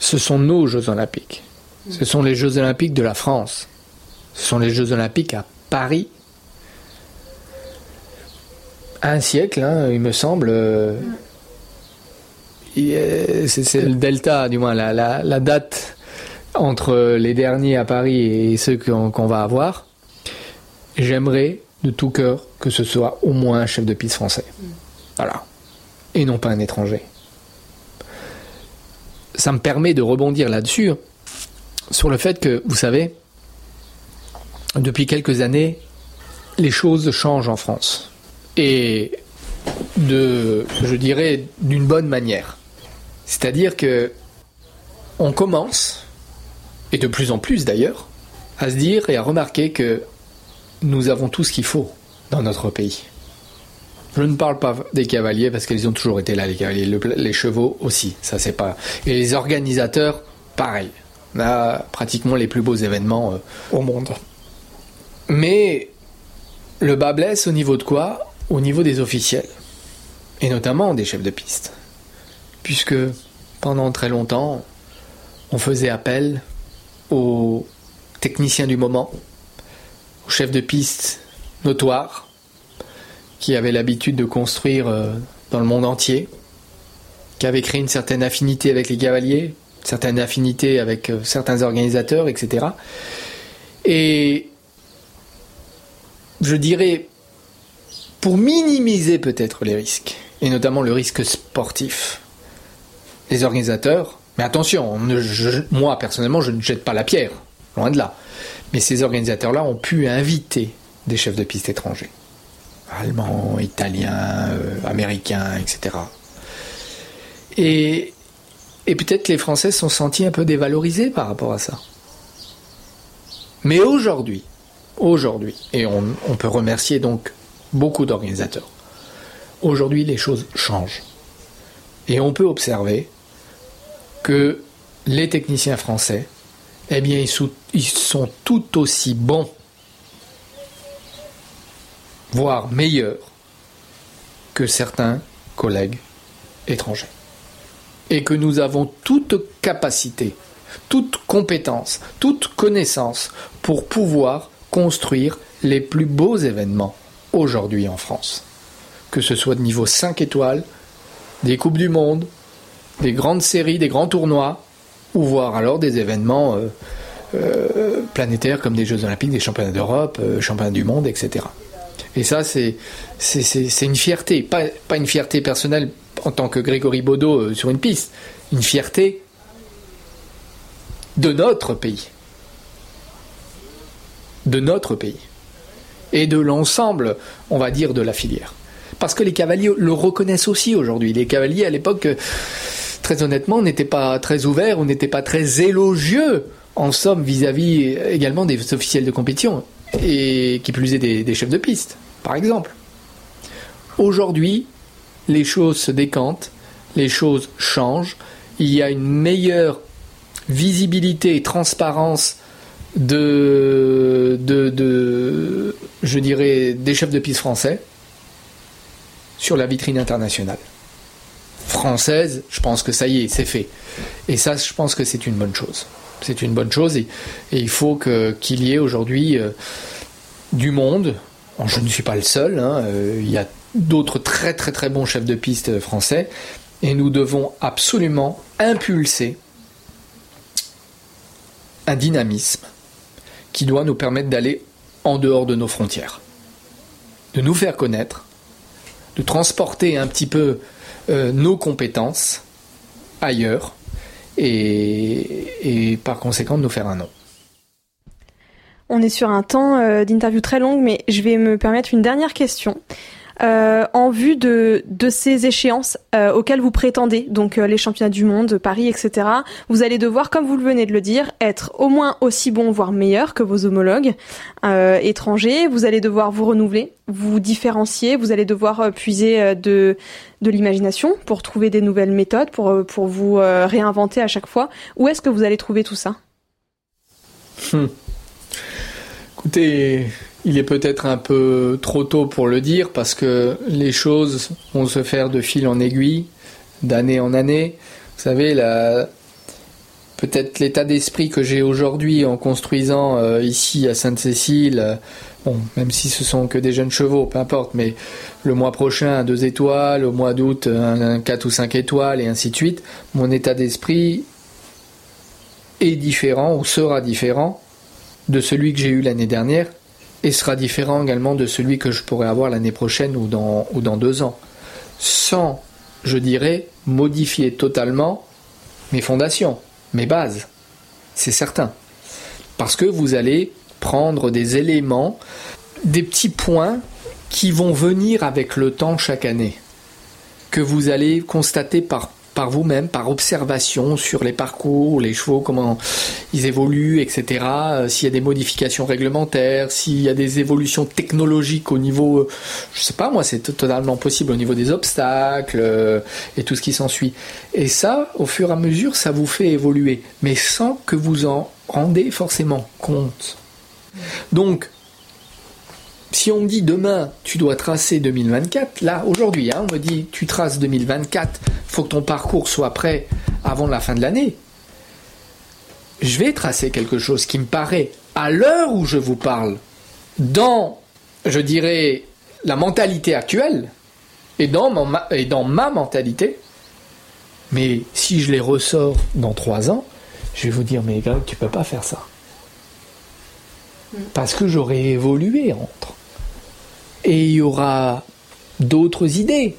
ce sont nos Jeux olympiques. Ce sont les Jeux olympiques de la France. Ce sont les Jeux olympiques à Paris. Un siècle, hein, il me semble. Euh, c'est le delta, du moins, la, la date entre les derniers à Paris et ceux qu'on va avoir, j'aimerais de tout cœur que ce soit au moins un chef de piste français. Voilà. Et non pas un étranger. Ça me permet de rebondir là-dessus, sur le fait que, vous savez, depuis quelques années, les choses changent en France. Et de, je dirais, d'une bonne manière. C'est-à-dire que on commence et de plus en plus d'ailleurs, à se dire et à remarquer que nous avons tout ce qu'il faut dans notre pays. Je ne parle pas des cavaliers parce qu'ils ont toujours été là, les cavaliers, les chevaux aussi, ça c'est pas. Et les organisateurs, pareil. On a pratiquement les plus beaux événements euh, au monde. Mais le bas blesse au niveau de quoi? Au niveau des officiels. Et notamment des chefs de piste. Puisque pendant très longtemps, on faisait appel aux techniciens du moment, aux chefs de piste notoires, qui avaient l'habitude de construire euh, dans le monde entier, qui avaient créé une certaine affinité avec les cavaliers, une certaine affinité avec euh, certains organisateurs, etc. Et je dirais, pour minimiser peut-être les risques, et notamment le risque sportif, les organisateurs mais attention, moi personnellement, je ne jette pas la pierre, loin de là. Mais ces organisateurs-là ont pu inviter des chefs de piste étrangers, allemands, italiens, euh, américains, etc. Et, et peut-être les Français se sont sentis un peu dévalorisés par rapport à ça. Mais aujourd'hui, aujourd'hui, et on, peut remercier donc beaucoup d'organisateurs, aujourd'hui les choses changent. Et on peut observer que les techniciens français, eh bien, ils sont tout aussi bons, voire meilleurs, que certains collègues étrangers. Et que nous avons toute capacité, toute compétence, toute connaissance pour pouvoir construire les plus beaux événements aujourd'hui en France. Que ce soit de niveau 5 étoiles, des Coupes du Monde, des grandes séries, des grands tournois, ou voir alors des événements euh, euh, planétaires comme des Jeux Olympiques, des championnats d'Europe, championnats du monde, etc. Et ça, c'est, une fierté, pas, pas une fierté personnelle en tant que Grégory Baudot sur une piste, une fierté de notre pays. De notre pays. Et de l'ensemble, on va dire, de la filière. Parce que les cavaliers le reconnaissent aussi aujourd'hui. Les cavaliers, à l'époque, très honnêtement, n'étaient pas très ouverts, on n'était pas très élogieux, en somme, vis-à-vis également des officiels de compétition, et qui plus est des chefs de piste, par exemple. Aujourd'hui, les choses se décantent, les choses changent, il y a une meilleure visibilité et transparence de, de, je dirais, des chefs de piste français sur la vitrine internationale. Française, je pense que ça y est, c'est fait. Et ça, je pense que c'est une bonne chose. C'est une bonne chose et, il faut qu'il y ait aujourd'hui euh, du monde. Je ne suis pas le seul, hein, euh, il y a d'autres très très très bons chefs de piste français et nous devons absolument impulser un dynamisme qui doit nous permettre d'aller en dehors de nos frontières, de nous faire connaître, de transporter un petit peu euh, nos compétences ailleurs et, par conséquent de nous faire un nom. On est sur un temps euh, d'interview très long, mais je vais me permettre une dernière question. Euh, en vue de, ces échéances euh, auxquelles vous prétendez, donc euh, les championnats du monde, Paris, etc., vous allez devoir, comme vous le venez de le dire, être au moins aussi bon, voire meilleur que vos homologues étrangers. Vous allez devoir vous renouveler, vous différencier, vous allez devoir puiser de, l'imagination pour trouver des nouvelles méthodes, pour, pour vous réinventer à chaque fois. Où est-ce que vous allez trouver tout ça? Hmm. Écoutez, il est peut-être un peu trop tôt pour le dire parce que les choses vont se faire de fil en aiguille, d'année en année. Vous savez, peut-être l'état d'esprit que j'ai aujourd'hui en construisant euh, ici à Sainte-Cécile, euh, bon, même si ce sont que des jeunes chevaux, peu importe, mais le mois prochain, 2 étoiles, au mois d'août, 4 ou 5 étoiles, et ainsi de suite, mon état d'esprit est différent ou sera différent de celui que j'ai eu l'année dernière et sera différent également de celui que je pourrais avoir l'année prochaine ou dans, ou dans deux ans. Sans, je dirais, modifier totalement mes fondations, mes bases. C'est certain. Parce que vous allez prendre des éléments, des petits points qui vont venir avec le temps chaque année, que vous allez constater par par vous-même, par observation sur les parcours, les chevaux, comment ils évoluent, etc. Euh, s'il y a des modifications réglementaires, s'il y a des évolutions technologiques au niveau, euh, je sais pas moi, c'est totalement possible au niveau des obstacles euh, et tout ce qui s'ensuit. Et ça, au fur et à mesure, ça vous fait évoluer, mais sans que vous en rendez forcément compte. Donc, si on me dit demain tu dois tracer 2024, là aujourd'hui, hein, on me dit tu traces 2024, faut que ton parcours soit prêt avant la fin de l'année. Je vais tracer quelque chose qui me paraît, à l'heure où je vous parle, dans, je dirais, la mentalité actuelle et dans, ma mentalité. Mais si je les ressors dans trois ans, je vais vous dire, mais Greg, tu peux pas faire ça. Parce que j'aurais évolué entre et il y aura d'autres idées,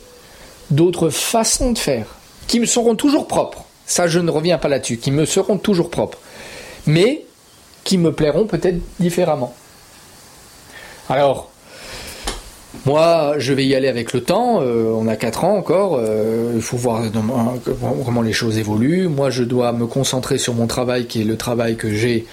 d'autres façons de faire, qui me seront toujours propres. Ça, je ne reviens pas là-dessus, qui me seront toujours propres, mais qui me plairont peut-être différemment. Alors, moi, je vais y aller avec le temps. Euh, on a 4 ans encore. Euh, il faut voir comment les choses évoluent. Moi, je dois me concentrer sur mon travail, qui est le travail que j'ai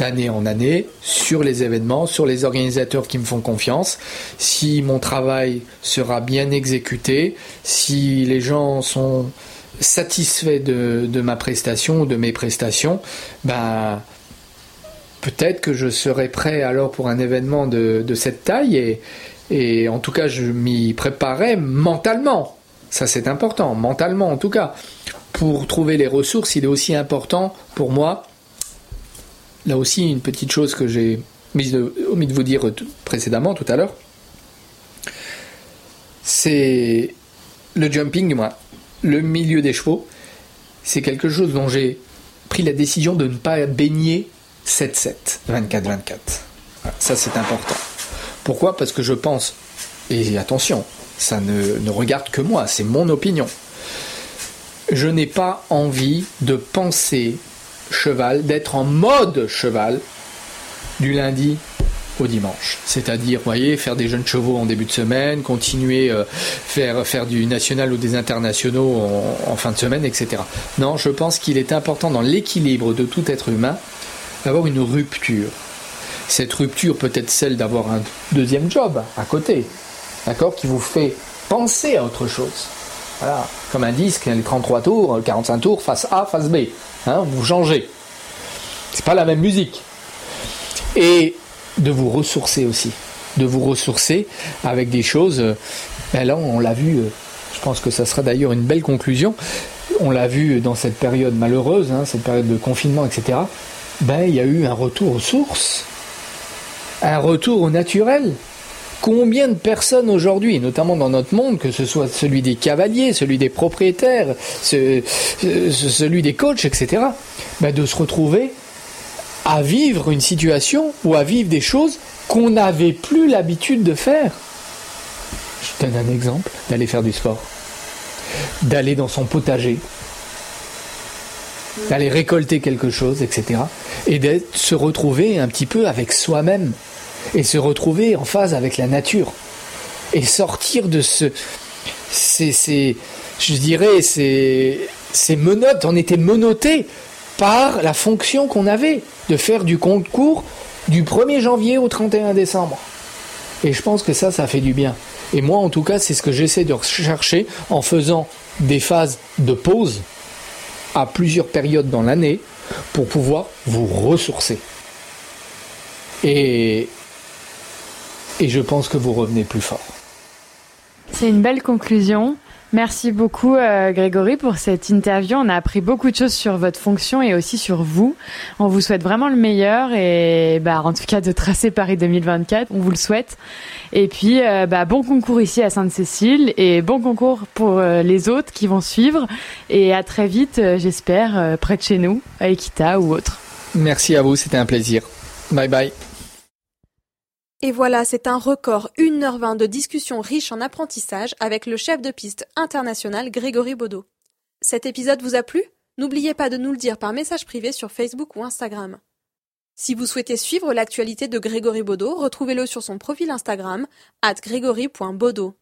d'année en année sur les événements, sur les organisateurs qui me font confiance. Si mon travail sera bien exécuté, si les gens sont satisfaits de, ma prestation ou de mes prestations, ben peut-être que je serai prêt alors pour un événement de, cette taille et, et en tout cas je m'y préparais mentalement. Ça c'est important, mentalement en tout cas. Pour trouver les ressources, il est aussi important pour moi là aussi, une petite chose que j'ai omis de vous dire précédemment, tout à l'heure, c'est le jumping, le milieu des chevaux, c'est quelque chose dont j'ai pris la décision de ne pas baigner 7-7, 24-24. Ça, c'est important. Pourquoi? Parce que je pense, et attention, ça ne, ne regarde que moi, c'est mon opinion. Je n'ai pas envie de penser cheval, d'être en mode cheval du lundi au dimanche. C'est-à-dire, voyez, faire des jeunes chevaux en début de semaine, continuer euh, faire du national ou des internationaux en, fin de semaine, etc. Non, je pense qu'il est important dans l'équilibre de tout être humain d'avoir une rupture. Cette rupture peut être celle d'avoir un deuxième job à côté, d'accord, qui vous fait penser à autre chose. Voilà, comme un disque, les 33 tours, 45 tours, face A, face B. Hein, vous changez. C'est pas la même musique. Et de vous ressourcer aussi. De vous ressourcer avec des choses. Euh, ben là, on l'a vu, euh, je pense que ça sera d'ailleurs une belle conclusion. On l'a vu dans cette période malheureuse, hein, cette période de confinement, etc. Ben, il y a eu un retour aux sources, un retour au naturel. Combien de personnes aujourd'hui, notamment dans notre monde, que ce soit celui des cavaliers, celui des propriétaires, celui des coachs, etc., ben de se retrouver à vivre une situation ou à vivre des choses qu'on n'avait plus l'habitude de faire. Je donne un exemple, d'aller faire du sport, d'aller dans son potager, d'aller récolter quelque chose, etc. Et de se retrouver un petit peu avec soi-même et se retrouver en phase avec la nature et sortir de ce, c'est, je dirais, c'est, ces menottes, on était menottés par la fonction qu'on avait de faire du concours du 1er janvier au 31 décembre. Et je pense que ça, ça fait du bien. Et moi, en tout cas, c'est ce que j'essaie de rechercher en faisant des phases de pause à plusieurs périodes dans l'année pour pouvoir vous ressourcer. Et, et je pense que vous revenez plus fort. C'est une belle conclusion. Merci beaucoup euh, Grégory pour cette interview. On a appris beaucoup de choses sur votre fonction et aussi sur vous. On vous souhaite vraiment le meilleur et bah, en tout cas de tracer Paris 2024. On vous le souhaite. Et puis euh, bah, bon concours ici à Sainte-Cécile et bon concours pour euh, les autres qui vont suivre. Et à très vite, j'espère, près de chez nous, à Equita ou autre. Merci à vous, c'était un plaisir. Bye bye. Et voilà, c'est un record 1h20 de discussion riche en apprentissage avec le chef de piste international Grégory Baudot. Cet épisode vous a plu? N'oubliez pas de nous le dire par message privé sur Facebook ou Instagram. Si vous souhaitez suivre l'actualité de Grégory Baudot, retrouvez-le sur son profil Instagram, at grégory.baudot.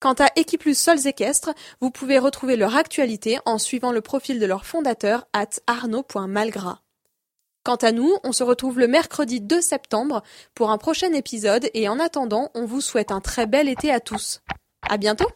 Quant à Equiplus Sols Équestres, vous pouvez retrouver leur actualité en suivant le profil de leur fondateur, at arnaud.malgras. Quant à nous, on se retrouve le mercredi 2 septembre pour un prochain épisode et en attendant, on vous souhaite un très bel été à tous. À bientôt!